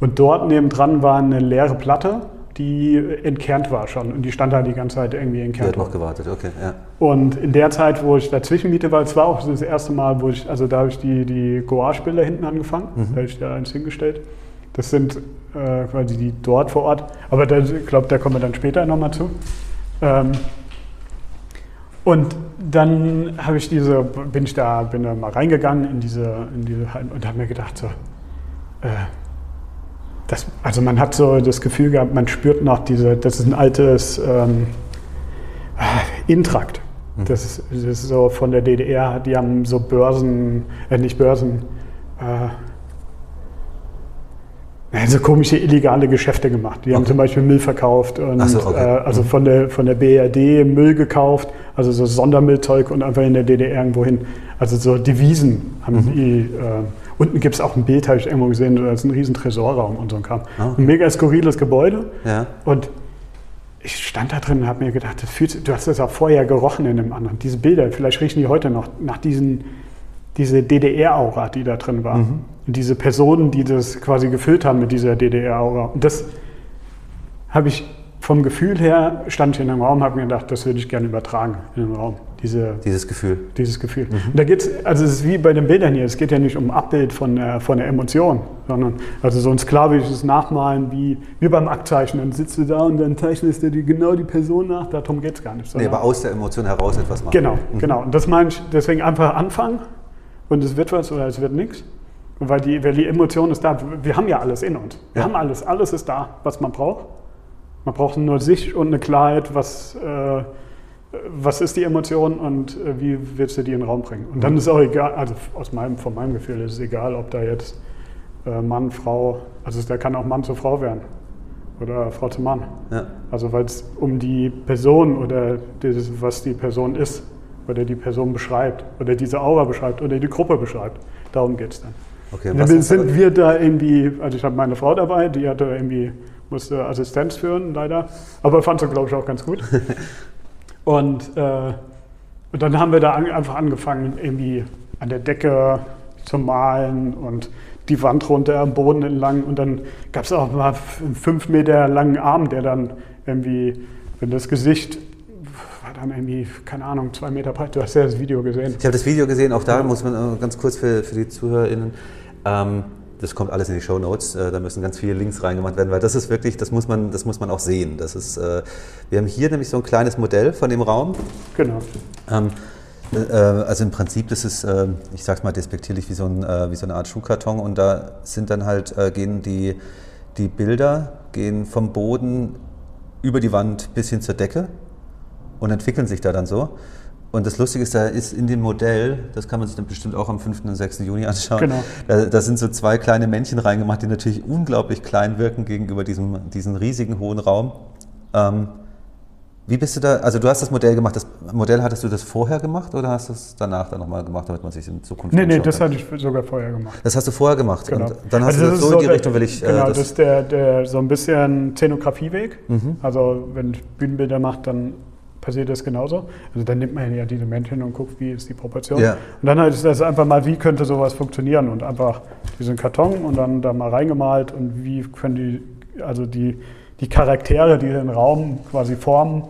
Und dort nebendran war eine leere Platte die entkernt war schon und die stand da die ganze Zeit irgendwie entkernt. Die hat noch gewartet, okay, ja. Und in der Zeit, wo ich dazwischen miete, war es war auch das erste Mal, wo ich, also da habe ich die, die Gouache-Bilder hinten angefangen, mhm. da habe ich da eins hingestellt. Das sind äh, quasi die dort vor Ort, aber da, ich glaube, da kommen wir dann später nochmal zu. Ähm, und dann habe ich diese, bin ich da, bin da mal reingegangen in diese, in diese und habe mir gedacht so, äh, das, also man hat so das Gefühl gehabt, man spürt noch diese, das ist ein altes ähm, äh, Intrakt. Hm. Das ist, das ist, so von der DDR, die haben so Börsen, äh, nicht Börsen, äh, so komische illegale Geschäfte gemacht. Die okay. haben zum Beispiel Müll verkauft und so, okay. äh, also mhm. von der, von der BRD Müll gekauft, also so Sondermüllzeug und einfach in der DDR irgendwo hin. Also so Devisen haben mhm. die. Äh, unten gibt es auch ein Bild, habe ich irgendwo gesehen, da ist ein riesen Tresorraum und so ein Kram. Ah, okay. Ein mega skurriles Gebäude. Ja. Und ich stand da drin und habe mir gedacht, fühlt, du hast das auch vorher gerochen in dem anderen. Diese Bilder, vielleicht riechen die heute noch nach diesen, diese DDR-Aura, die da drin war. Mhm. Und diese Personen, die das quasi gefüllt haben mit dieser DDR-Aura. Und das habe ich vom Gefühl her, stand ich in einem Raum, habe mir gedacht, das würde ich gerne übertragen in den Raum. Diese, dieses Gefühl. Dieses Gefühl. Mhm. Und da geht es, also es ist wie bei den Bildern hier, es geht ja nicht um Abbild von der, von der Emotion, sondern also so ein sklavisches Nachmalen wie, wie beim Aktzeichen. Dann sitzt du da und dann zeichnest du die, genau die Person nach, darum geht es gar nicht. Nee, aber aus der Emotion heraus etwas machen. Genau, mhm. genau. Und das meine ich, deswegen einfach anfangen und es wird was oder es wird nichts. Weil die, weil die Emotion ist da. Wir haben ja alles in uns. Wir ja. haben alles. Alles ist da, was man braucht. Man braucht nur sich und eine Klarheit, was, äh, was ist die Emotion und äh, wie willst du die in den Raum bringen. Und dann ist auch egal, also aus meinem, von meinem Gefühl ist es egal, ob da jetzt äh, Mann, Frau, also da kann auch Mann zu Frau werden oder Frau zu Mann. Ja. Also weil es um die Person oder dieses, was die Person ist oder die Person beschreibt oder diese Aura beschreibt oder die Gruppe beschreibt. Darum geht es dann. Okay, dann sind wir da irgendwie, also ich habe meine Frau dabei, die hatte irgendwie, musste Assistenz führen, leider, aber fand sie, glaube ich, auch ganz gut. und, äh, und dann haben wir da an, einfach angefangen, irgendwie an der Decke zu malen und die Wand runter am Boden entlang und dann gab es auch mal einen fünf Meter langen Arm, der dann irgendwie, wenn das Gesicht dann irgendwie, keine Ahnung, zwei Meter breit. Du hast ja das Video gesehen. Ich habe das Video gesehen, auch da muss man äh, ganz kurz für, für die ZuhörerInnen ähm, das kommt alles in die Show Notes. Äh, da müssen ganz viele Links reingemacht werden, weil das ist wirklich, das muss man, das muss man auch sehen. Das ist, äh, wir haben hier nämlich so ein kleines Modell von dem Raum. Genau. Ähm, äh, also im Prinzip, das ist, äh, ich sag's mal despektierlich, wie so, ein, wie so eine Art Schuhkarton und da sind dann halt, gehen die, die Bilder, gehen vom Boden über die Wand bis hin zur Decke und entwickeln sich da dann so. Und das Lustige ist, da ist in dem Modell, das kann man sich dann bestimmt auch am 5. und 6. Juni anschauen, genau. da, da, sind so zwei kleine Männchen reingemacht, die natürlich unglaublich klein wirken gegenüber diesem, diesem riesigen hohen Raum. Ähm, wie bist du da, also du hast das Modell gemacht, das Modell hattest du das vorher gemacht oder hast du es danach dann nochmal gemacht, damit man sich in Zukunft Nee, nee, das hatte ich sogar vorher gemacht. Das hast du vorher gemacht genau. und dann hast also du so, in die der, Richtung, will ich... Äh, genau, äh, das, das, ist der, der, so ein bisschen Szenografie-Weg. Mhm. Also wenn ich Bühnenbilder mache, dann passiert das genauso. Also dann nimmt man ja diese Männchen und guckt, wie ist die Proportion. Ja. Und dann ist das einfach mal, wie könnte sowas funktionieren und einfach diesen Karton und dann da mal reingemalt und wie können die, also die, die Charaktere, die den Raum quasi formen,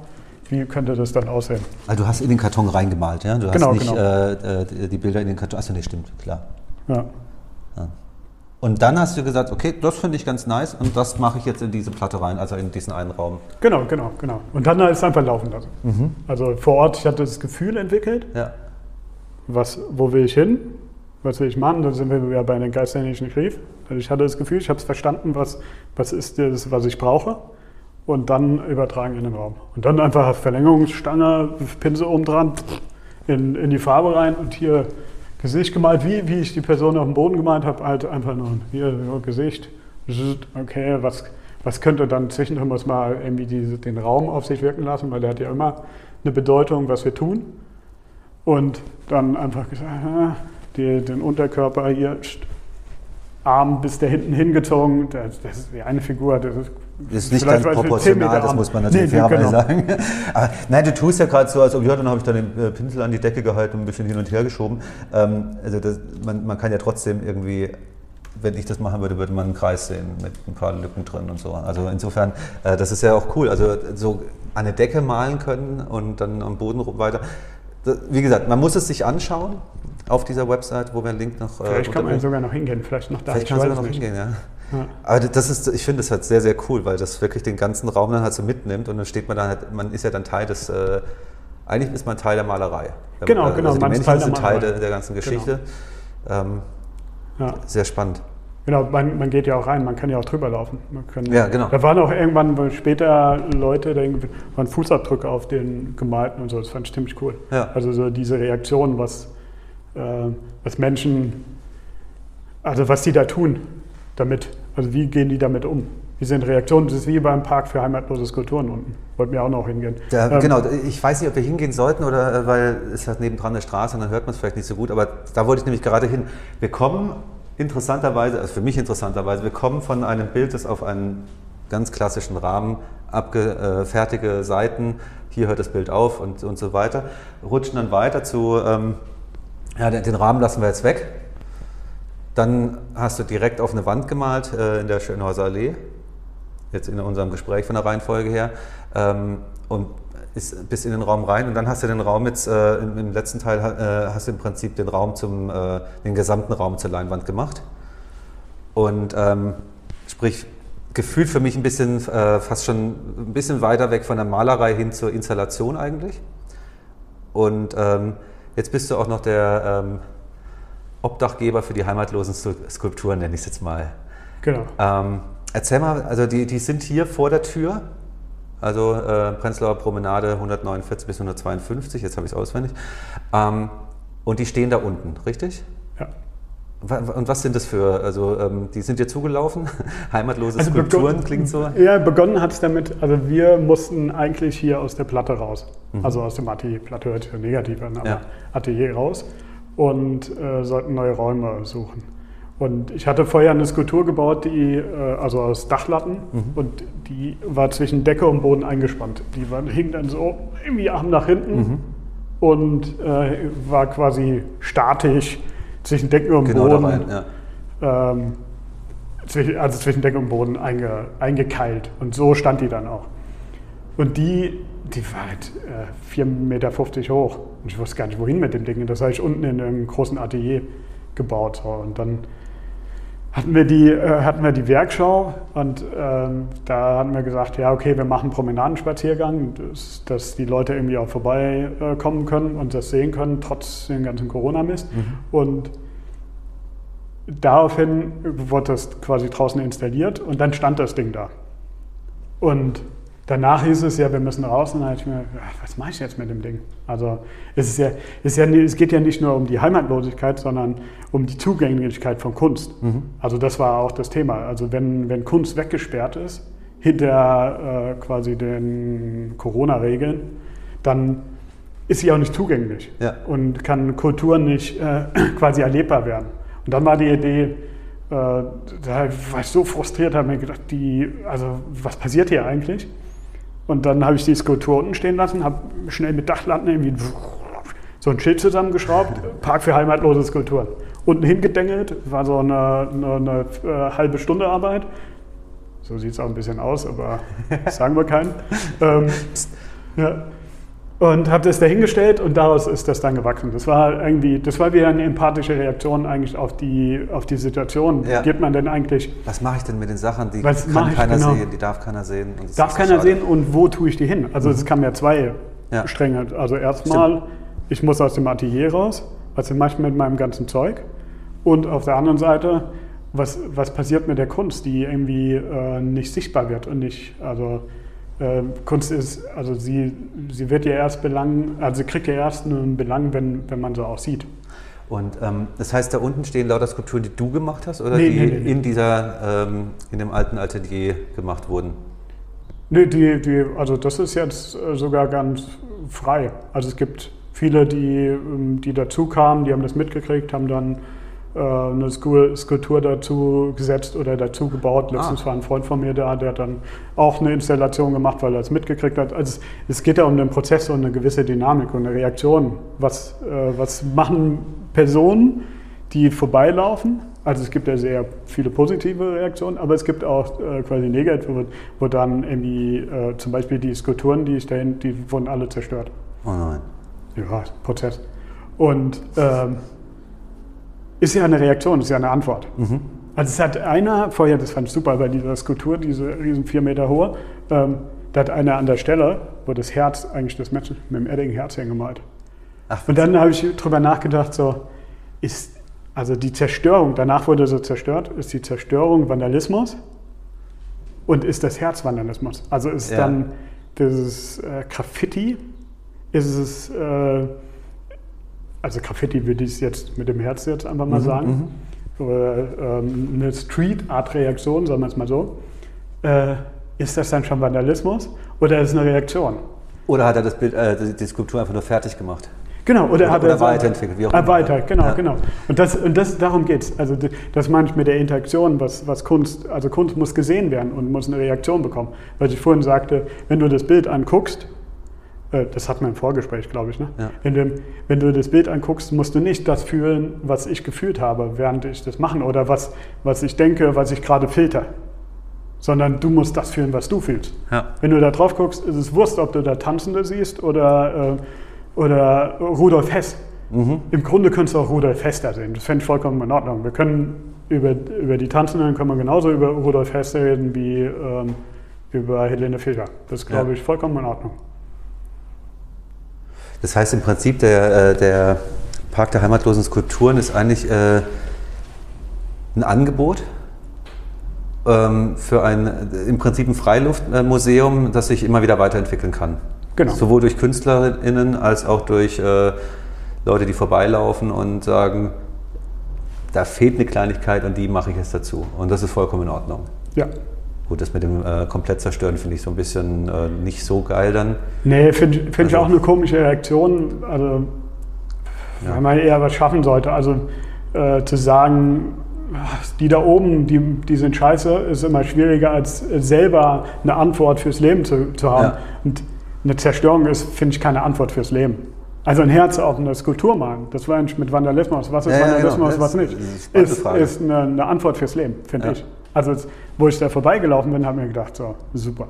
wie könnte das dann aussehen? Also du hast in den Karton reingemalt, ja? Du genau, hast nicht genau. äh, äh die Bilder in den Karton. Achso, nee, stimmt, klar. Ja. Und dann hast du gesagt, okay, das finde ich ganz nice und das mache ich jetzt in diese Platte rein, also in diesen einen Raum. Genau, genau, genau. Und dann ist es einfach laufen lassen. Mhm. Also vor Ort, ich hatte das Gefühl entwickelt, ja. was, wo will ich hin, was will ich machen, da sind wir ja bei einem geisterlichen Brief. Also ich hatte das Gefühl, ich habe es verstanden, was, was ist das, was ich brauche und dann übertragen in den Raum. Und dann einfach Verlängerungsstange, Pinsel oben dran, in, in die Farbe rein und hier Gesicht gemalt, wie, wie ich die Person auf dem Boden gemalt habe, halt einfach nur hier so Gesicht. Okay, was, was könnte dann zwischendrin muss mal irgendwie diese, den Raum auf sich wirken lassen, weil der hat ja immer eine Bedeutung, was wir tun. Und dann einfach gesagt, die, den Unterkörper hier, Arm bis da hinten hingezogen. Das, das ist die eine Figur, das ist ist nicht ganz proportional, das muss man natürlich nee, fairerweise genau. sagen. Aber nein, du tust ja gerade so, als ob, ja, dann habe ich dann den äh, Pinsel an die Decke gehalten und ein bisschen hin und her geschoben. Ähm, also das, man, man kann ja trotzdem irgendwie wenn ich das machen würde, würde man einen Kreis sehen mit ein paar Lücken drin und so. Also insofern, äh, das ist ja auch cool. Also so an eine Decke malen können und dann am Boden weiter. wie gesagt, man muss es sich anschauen. auf dieser Website, wo wir einen Link noch. Äh, vielleicht kann man sogar noch hingehen, vielleicht noch da. Vielleicht kann man sogar noch nicht. hingehen, ja. Ja. Aber das ist, ich finde das halt sehr, sehr cool, weil das wirklich den ganzen Raum dann halt so mitnimmt und dann steht man dann halt, man ist ja dann Teil des, äh, eigentlich ist man Teil der Malerei. Genau, man, genau. Also die Menschen Teil sind Teil der, der, ganzen genau. Geschichte. Genau. Ähm, ja. Sehr spannend. Genau, man, man, geht ja auch rein, man kann ja auch drüber laufen. Kann, ja, genau. Da waren auch irgendwann später Leute, da waren Fußabdrücke auf den gemalten und so, das fand ich ziemlich cool. Ja. Also so diese Reaktion, was, äh, was Menschen, also was die da tun damit, also wie gehen die damit um? Wie sind Reaktionen? Das ist wie beim Park für heimatlose Skulpturen unten. Wollten wir auch noch hingehen. Ja, ähm, genau, ich weiß nicht, ob wir hingehen sollten oder äh, weil es hat nebendran eine Straße und dann hört man es vielleicht nicht so gut, aber da wollte ich nämlich gerade hin. Wir kommen interessanterweise, also für mich interessanterweise, wir kommen von einem Bild, das auf einen ganz klassischen Rahmen abgefertigte äh, Seiten, hier hört das Bild auf und, und so weiter, rutschen dann weiter zu, ähm, ja, den Rahmen lassen wir jetzt weg. Dann hast du direkt auf eine Wand gemalt äh, in der Schönhauser Allee, jetzt in unserem Gespräch von der Reihenfolge her, ähm, und ist bis in den Raum rein und dann hast du den Raum jetzt, äh, im, im, letzten Teil äh, hast du im Prinzip den Raum zum, äh, den gesamten Raum zur Leinwand gemacht. Und ähm, sprich, gefühlt für mich ein bisschen, äh, fast schon ein bisschen weiter weg von der Malerei hin zur Installation eigentlich. Und ähm, jetzt bist du auch noch der ähm, Obdachgeber für die heimatlosen Skulpturen, nenne ich es jetzt mal. Genau. Ähm, erzähl mal, also die, die sind hier vor der Tür also äh, Prenzlauer Promenade 149 bis 152, jetzt habe ich es auswendig. Ähm, und die stehen da unten, richtig? Ja. Und was sind das für, also ähm, die sind dir zugelaufen? Heimatlose also Skulpturen klingt so? Ja, begonnen hat es damit, also wir mussten eigentlich hier aus der Platte raus. Mhm. Also aus dem Atelier, Platte hört sich negativ an, aber ja. Atelier raus und äh, sollten neue Räume suchen. Und ich hatte vorher eine Skulptur gebaut, die, äh, also aus Dachlatten, mhm. und die war zwischen Decke und Boden eingespannt. Die war, hing dann so irgendwie Arm nach hinten mhm. und äh, war quasi statisch zwischen Decke und genau Boden. Rein, ja. ähm, zwischen, also zwischen Decke und Boden einge, eingekeilt. Und so stand die dann auch. Und die, die war halt äh, 4,50 Meter hoch. Und ich wusste gar nicht, wohin mit dem Ding. Das habe ich unten in einem großen Atelier gebaut. Und dann hatten wir die, äh, hatten wir die Werkschau und ähm, da hatten wir gesagt, ja, okay, wir machen einen Promenadenspaziergang, dass, dass die Leute irgendwie auch vorbeikommen äh, können und das sehen können, trotz dem ganzen Corona-Mist. Mhm. Und daraufhin wurde das quasi draußen installiert und dann stand das Ding da. Und Danach hieß es ja, wir müssen raus. Und dann habe ich mir, was mache ich jetzt mit dem Ding? Also es, ist ja, es, ist ja, es geht ja nicht nur um die Heimatlosigkeit, sondern um die Zugänglichkeit von Kunst. Mhm. Also das war auch das Thema. Also wenn, wenn Kunst weggesperrt ist, hinter äh, quasi den Corona-Regeln, dann ist sie auch nicht zugänglich ja. und kann Kultur nicht äh, quasi erlebbar werden. Und dann war die Idee, äh, da war ich so frustriert, habe mir gedacht, die, also was passiert hier eigentlich? Und dann habe ich die Skulptur unten stehen lassen, habe schnell mit Dachlatten irgendwie so ein Schild zusammengeschraubt, Park für heimatlose Skulpturen. Unten hingedengelt, war so eine, eine, eine äh, halbe Stunde Arbeit. So sieht es auch ein bisschen aus, aber sagen wir keinen. Ähm, ja. Und habe das dahingestellt und daraus ist das dann gewachsen. Das war irgendwie, das war wieder eine empathische Reaktion eigentlich auf die, auf die Situation. Ja. Gibt man denn eigentlich. Was mache ich denn mit den Sachen, die kann keiner genau. sehen, die darf keiner sehen? darf keiner schade. sehen und wo tue ich die hin? Also mhm. es kamen ja zwei ja. Stränge. Also erstmal, ich muss aus dem Atelier raus, was mache ich mit meinem ganzen Zeug? Und auf der anderen Seite, was, was passiert mit der Kunst, die irgendwie äh, nicht sichtbar wird und nicht, also Kunst ist, also sie, sie wird ja erst belangen, also sie kriegt ja erst einen Belang, wenn, wenn man so auch sieht. Und ähm, das heißt, da unten stehen lauter Skulpturen, die du gemacht hast oder nee, die nee, nee, in dieser, ähm, in dem alten Atelier gemacht wurden? Nee, die, die, also das ist jetzt äh, sogar ganz frei. Also es gibt viele, die, ähm, die dazu kamen, die haben das mitgekriegt, haben dann eine Skulptur dazu gesetzt oder dazu gebaut. Letztens ah. war ein Freund von mir da, der hat dann auch eine Installation gemacht, weil er es mitgekriegt hat. Also es geht ja um den Prozess und eine gewisse Dynamik und eine Reaktion. Was, äh, was machen Personen, die vorbeilaufen? Also es gibt ja sehr viele positive Reaktionen, aber es gibt auch äh, quasi negative, wo dann irgendwie äh, zum Beispiel die Skulpturen, die ich dahin, die wurden alle zerstört. Oh nein. Ja, Prozess. Und ähm, ist ja eine Reaktion, ist ja eine Antwort. Also es hat einer, vorher, das fand ich super, bei dieser Skulptur, diese riesen vier Meter hohe, ähm, da hat einer an der Stelle, wo das Herz, eigentlich das Menschen mit dem Edding Herz hingemalt. Ach, Und dann habe ich drüber nachgedacht, so, ist, also die Zerstörung, danach wurde so zerstört, ist die Zerstörung Vandalismus und ist das Herz Vandalismus? Also ist Ja. dann dieses äh, Graffiti, ist es, äh, also Graffiti würde ich es jetzt mit dem Herz jetzt einfach mal sagen, oder ähm, eine Street Art Reaktion, sagen wir es mal so, äh, ist das dann schon Vandalismus oder ist es eine Reaktion? Oder hat er das Bild, äh, die, die Skulptur einfach nur fertig gemacht? Genau, oder, Oder- hat er weiterentwickelt, wie auch immer. Erweitert, genau, Ja. genau. Und, das, und das, darum geht es. Also das meine ich mit der Interaktion, was, was Kunst, also Kunst muss gesehen werden und muss eine Reaktion bekommen. Weil ich vorhin sagte, wenn du das Bild anguckst, das hatten wir im Vorgespräch, glaube ich, ne? Ja. wenn, du, wenn du das Bild anguckst, musst du nicht das fühlen, was ich gefühlt habe, während ich das mache oder was, was ich denke, was ich gerade filter. Sondern du musst das fühlen, was du fühlst. Ja. Wenn du da drauf guckst, ist es Wurst, ob du da Tanzende siehst oder, äh, oder Rudolf Hess. Im Grunde könntest du auch Rudolf Hess da sehen. Das fände ich vollkommen in Ordnung. Wir können über, über die Tanzenden können wir genauso über Rudolf Hess reden wie ähm, über Helene Fischer. Das glaube Ja. ich, vollkommen in Ordnung. Das heißt im Prinzip, der, äh, der Park der heimatlosen Skulpturen ist eigentlich äh, ein Angebot ähm, für ein, im Prinzip ein Freiluftmuseum, das sich immer wieder weiterentwickeln kann. Genau. Sowohl durch KünstlerInnen als auch durch äh, Leute, die vorbeilaufen und sagen, da fehlt eine Kleinigkeit und die mache ich jetzt dazu. Und das ist vollkommen in Ordnung. Ja. Gut, das mit dem äh, komplett zerstören finde ich so ein bisschen äh, nicht so geil dann. Nee, finde find ich Also- auch eine komische Reaktion. Also, Ja. wenn man eher was schaffen sollte. Also, äh, zu sagen, die da oben, die, die sind scheiße, ist immer schwieriger, als selber eine Antwort fürs Leben zu, zu haben. Ja. Und eine Zerstörung ist, finde ich, keine Antwort fürs Leben. Also ein Herz auf eine Skulptur malen, das war mit Vandalismus. Was ist Ja, ja, Vandalismus, genau. was nicht? ist Ist, ist eine, eine Antwort fürs Leben, finde ich. Also, es- wo ich da vorbeigelaufen bin, habe ich mir gedacht, so, super.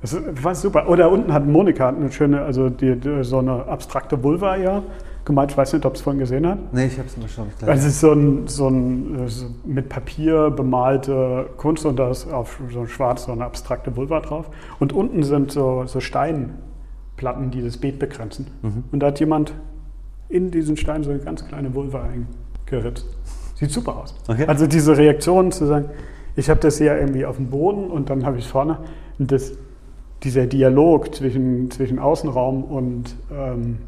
Das war super. Oder unten hat Monika eine schöne, also die, die, so eine abstrakte Vulva ja gemalt. Ich weiß nicht, ob es vorhin gesehen hat. Nee, ich habe es mal schon. Also es ist so ein, so ein so mit Papier bemalte Kunst und da ist auf so schwarz so eine abstrakte Vulva drauf. Und unten sind so, so Steinplatten, die das Beet begrenzen. Und da hat jemand in diesen Stein so eine ganz kleine Vulva eingeritzt. Sieht super aus. Okay. Also diese Reaktion zu sagen, ich habe das hier irgendwie auf dem Boden und dann habe ich es vorne. Und das, dieser Dialog zwischen, zwischen Außenraum und ähm,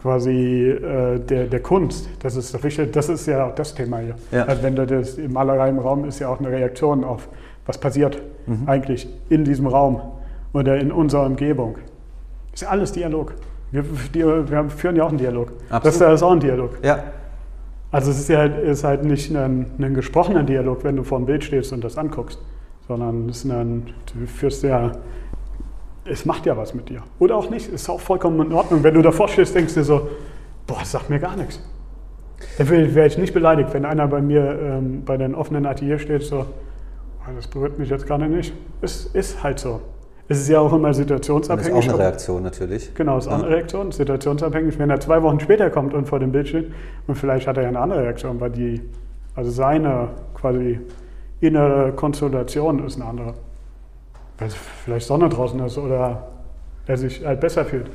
quasi äh, der, der Kunst, das ist, das ist ja auch das Thema hier. Ja. Also wenn du das, die Malerei im Raum ist ja auch eine Reaktion auf, was passiert Mhm. eigentlich in diesem Raum oder in unserer Umgebung. Ist ja alles Dialog. Wir, wir, wir führen ja auch einen Dialog. Das Absolut. ist ja ist auch ein Dialog. Ja, Also es ist ja ist halt nicht ein, ein gesprochener Dialog, wenn du vor dem Bild stehst und das anguckst, sondern es ist ein, du führst ja, es macht ja was mit dir. Oder auch nicht, ist auch vollkommen in Ordnung. Wenn du davor stehst, denkst du dir so, boah, das sagt mir gar nichts. Dann wäre ich nicht beleidigt, wenn einer bei mir ähm, bei den offenen Atelier steht, so, "Ah, das berührt mich jetzt gerade nicht. Es ist halt so. Es ist ja auch immer das ist situationsabhängig. auch eine Reaktion natürlich. Genau, ist auch eine. Reaktion, situationsabhängig. Wenn er zwei Wochen später kommt und vor dem Bild steht, und vielleicht hat er ja eine andere Reaktion, weil die, also seine quasi innere Konstellation ist eine andere. Weil es vielleicht Sonne draußen ist oder er sich halt besser fühlt.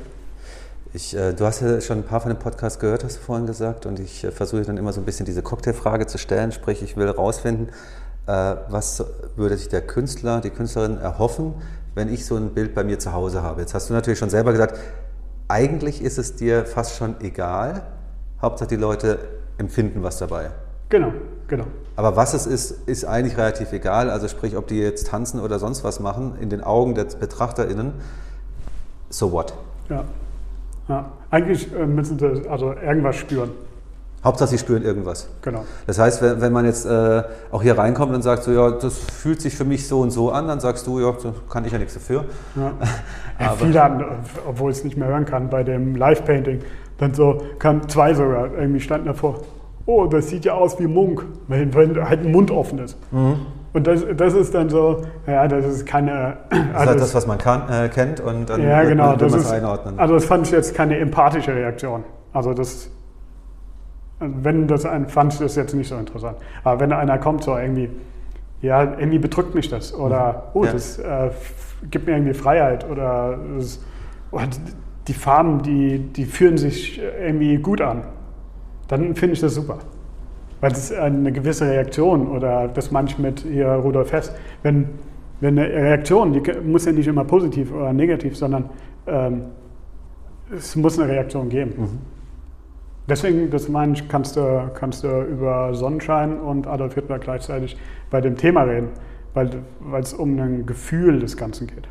Ich, äh, du hast ja schon ein paar von den Podcasts gehört, hast du vorhin gesagt, und ich äh, versuche dann immer so ein bisschen diese Cocktailfrage zu stellen, sprich, ich will herausfinden, äh, was würde sich der Künstler, die Künstlerin erhoffen, wenn ich so ein Bild bei mir zu Hause habe. Jetzt hast du natürlich schon selber gesagt, eigentlich ist es dir fast schon egal, Hauptsache die Leute empfinden was dabei. Genau, genau. Aber was es ist, ist eigentlich relativ egal. Also sprich, ob die jetzt tanzen oder sonst was machen, in den Augen der BetrachterInnen, so what? Ja. ja. Eigentlich äh, müssen sie also irgendwas spüren. Hauptsache, sie spüren irgendwas. Genau. Das heißt, wenn, wenn man jetzt äh, auch hier reinkommt und sagt, so, ja, das fühlt sich für mich so und so an, dann sagst du, ja, da kann ich ja nichts dafür. Ja. Ja, viele haben, obwohl ich es nicht mehr hören kann, bei dem Live-Painting, dann so, kamen zwei sogar, irgendwie standen davor, oh, das sieht ja aus wie Munk, wenn, wenn halt ein Mund offen ist. Und das, das ist dann so, ja, das ist keine... Das ist halt das, was man kann, äh, kennt und dann ja, genau, man, will das man es einordnen. also das fand ich jetzt keine empathische Reaktion. Also das wenn das ein, fand ich das jetzt nicht so interessant. Aber wenn einer kommt, so irgendwie, ja, irgendwie bedrückt mich das oder, oh, Ja. das äh, gibt mir irgendwie Freiheit oder, das, oder die Farben, die, die fühlen sich irgendwie gut an, dann finde ich das super. Weil das ist eine gewisse Reaktion oder das meine ich mit hier Rudolf Hess. Wenn, wenn eine Reaktion, die muss ja nicht immer positiv oder negativ, sondern ähm, es muss eine Reaktion geben. Deswegen, das meine ich, kannst du, kannst du über Sonnenschein und Adolf Hitler gleichzeitig bei dem Thema reden, weil es um ein Gefühl des Ganzen geht.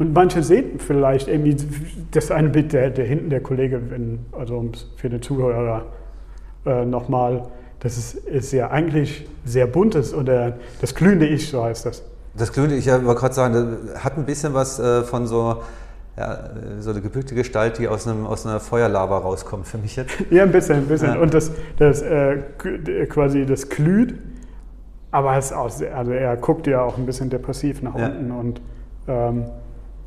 Und manche sehen vielleicht irgendwie das eine Bild, der, der hinten der Kollege, wenn, also für den Zuhörer äh, nochmal, das ist, ist ja eigentlich sehr buntes oder das glühende Ich, so heißt das. Das Glühende, ich wollte gerade sagen, das hat ein bisschen was äh, von so, ja, äh, so eine gebückte Gestalt, die aus, einem, aus einer Feuerlava rauskommt, für mich jetzt. Ja, ein bisschen, ein bisschen. Ja. Und das, das äh, quasi das glüht, aber es auch, also er guckt ja auch ein bisschen depressiv nach Ja. unten und ähm,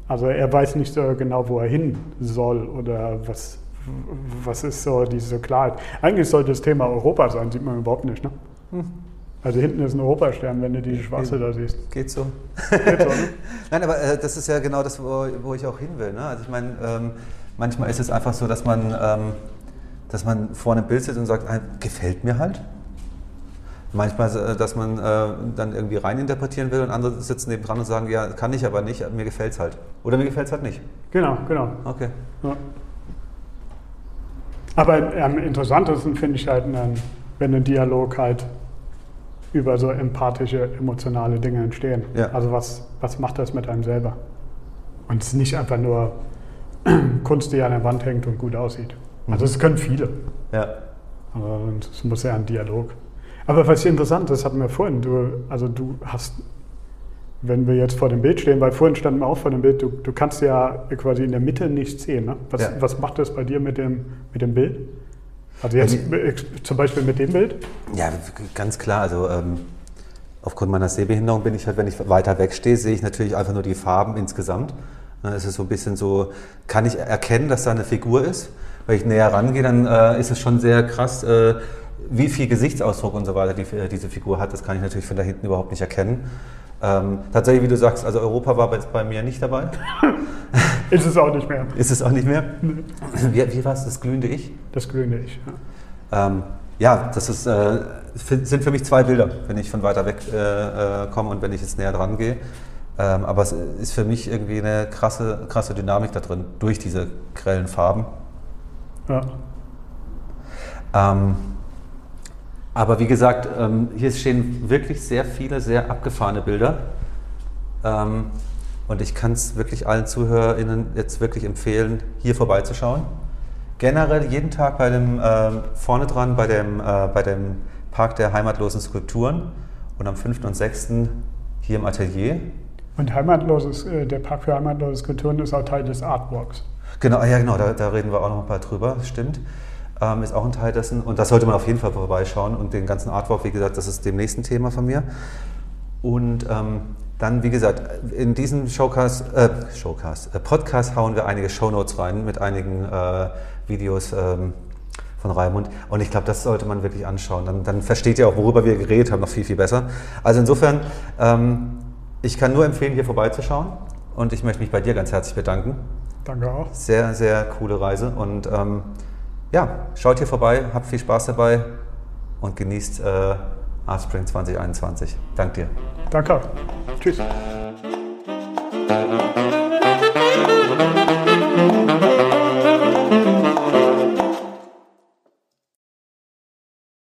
also er weiß nicht so genau, wo er hin soll oder was, was ist so diese Klarheit. Eigentlich sollte das Thema Europa sein, sieht man überhaupt nicht. Ne? Hm. Also hinten ist ein Europastern, wenn du die schwarze da siehst. Geht so. Geht so, ne? Nein, aber äh, das ist ja genau das, wo, wo ich auch hin will. Ne? Also ich meine, ähm, manchmal ist es einfach so, dass man, ähm, dass man vor einem Bild sitzt und sagt, ah, gefällt mir halt. Manchmal, äh, dass man äh, dann irgendwie reininterpretieren will und andere sitzen neben dran und sagen, ja, kann ich aber nicht, mir gefällt es halt. Oder mir gefällt es halt nicht. Genau, genau. Okay. Ja. Aber am interessantesten finde ich halt, einen, wenn ein Dialog halt über so empathische, emotionale Dinge entstehen. Ja. Also was, was macht das mit einem selber? Und es ist nicht einfach nur Kunst, die an der Wand hängt und gut aussieht. Also es können viele. Ja. Aber es muss ja ein Dialog. Aber was interessant ist, hatten wir vorhin, du, also du hast, wenn wir jetzt vor dem Bild stehen, weil vorhin standen wir auch vor dem Bild, du, du kannst ja quasi in der Mitte nichts sehen. Ne? Was, Ja. was macht das bei dir mit dem, mit dem Bild? Also jetzt äh, zum Beispiel mit dem Bild? Ja, ganz klar. Also ähm, aufgrund meiner Sehbehinderung bin ich halt, wenn ich weiter weg stehe, sehe ich natürlich einfach nur die Farben insgesamt. Ne, Es ist so ein bisschen so, kann ich erkennen, dass da eine Figur ist? Wenn ich näher rangehe, dann äh, ist es schon sehr krass, äh, wie viel Gesichtsausdruck und so weiter die, diese Figur hat. Das kann ich natürlich von da hinten überhaupt nicht erkennen. Ähm, tatsächlich, wie du sagst, also Europa war bei, bei mir nicht dabei. Ist es auch nicht mehr. Ist es auch nicht mehr. Wie, wie war es, das glühende Ich? Das grüne Ich. Ja. Ähm, ja, das ist, äh, sind für mich zwei Bilder, wenn ich von weiter weg äh, äh, komme und wenn ich jetzt näher dran gehe. Ähm, aber es ist für mich irgendwie eine krasse, krasse Dynamik da drin, durch diese grellen Farben. Ja. Ähm, aber wie gesagt, ähm, hier stehen wirklich sehr viele, sehr abgefahrene Bilder. Und ich kann es wirklich allen ZuhörerInnen jetzt wirklich empfehlen, hier vorbeizuschauen. Generell jeden Tag bei dem, ähm, vorne dran bei dem, äh, bei dem Park der heimatlosen Skulpturen und am 5. und 6. hier im Atelier. Und heimatloses, äh, der Park für heimatlose Kulturen ist auch Teil des Artwalks. Genau, ah ja genau, da, da reden wir auch noch ein paar drüber, stimmt. Ähm, ist auch ein Teil dessen und da sollte man auf jeden Fall vorbeischauen und den ganzen Artwork, wie gesagt, das ist dem nächsten Thema von mir. Und ähm, dann, wie gesagt, in diesen Showcast, äh, Showcast, äh, Podcast hauen wir einige Shownotes rein mit einigen äh, Videos ähm, von Raimund. Und ich glaube, das sollte man wirklich anschauen. Dann, dann versteht ihr auch, worüber wir geredet haben, noch viel, viel besser. Also insofern, ähm, ich kann nur empfehlen, hier vorbeizuschauen. Und ich möchte mich bei dir ganz herzlich bedanken. Danke auch. Sehr, sehr coole Reise. Und ähm, ja, schaut hier vorbei, habt viel Spaß dabei und genießt äh, Artspring 2021. Dank dir. Danke. Tschüss.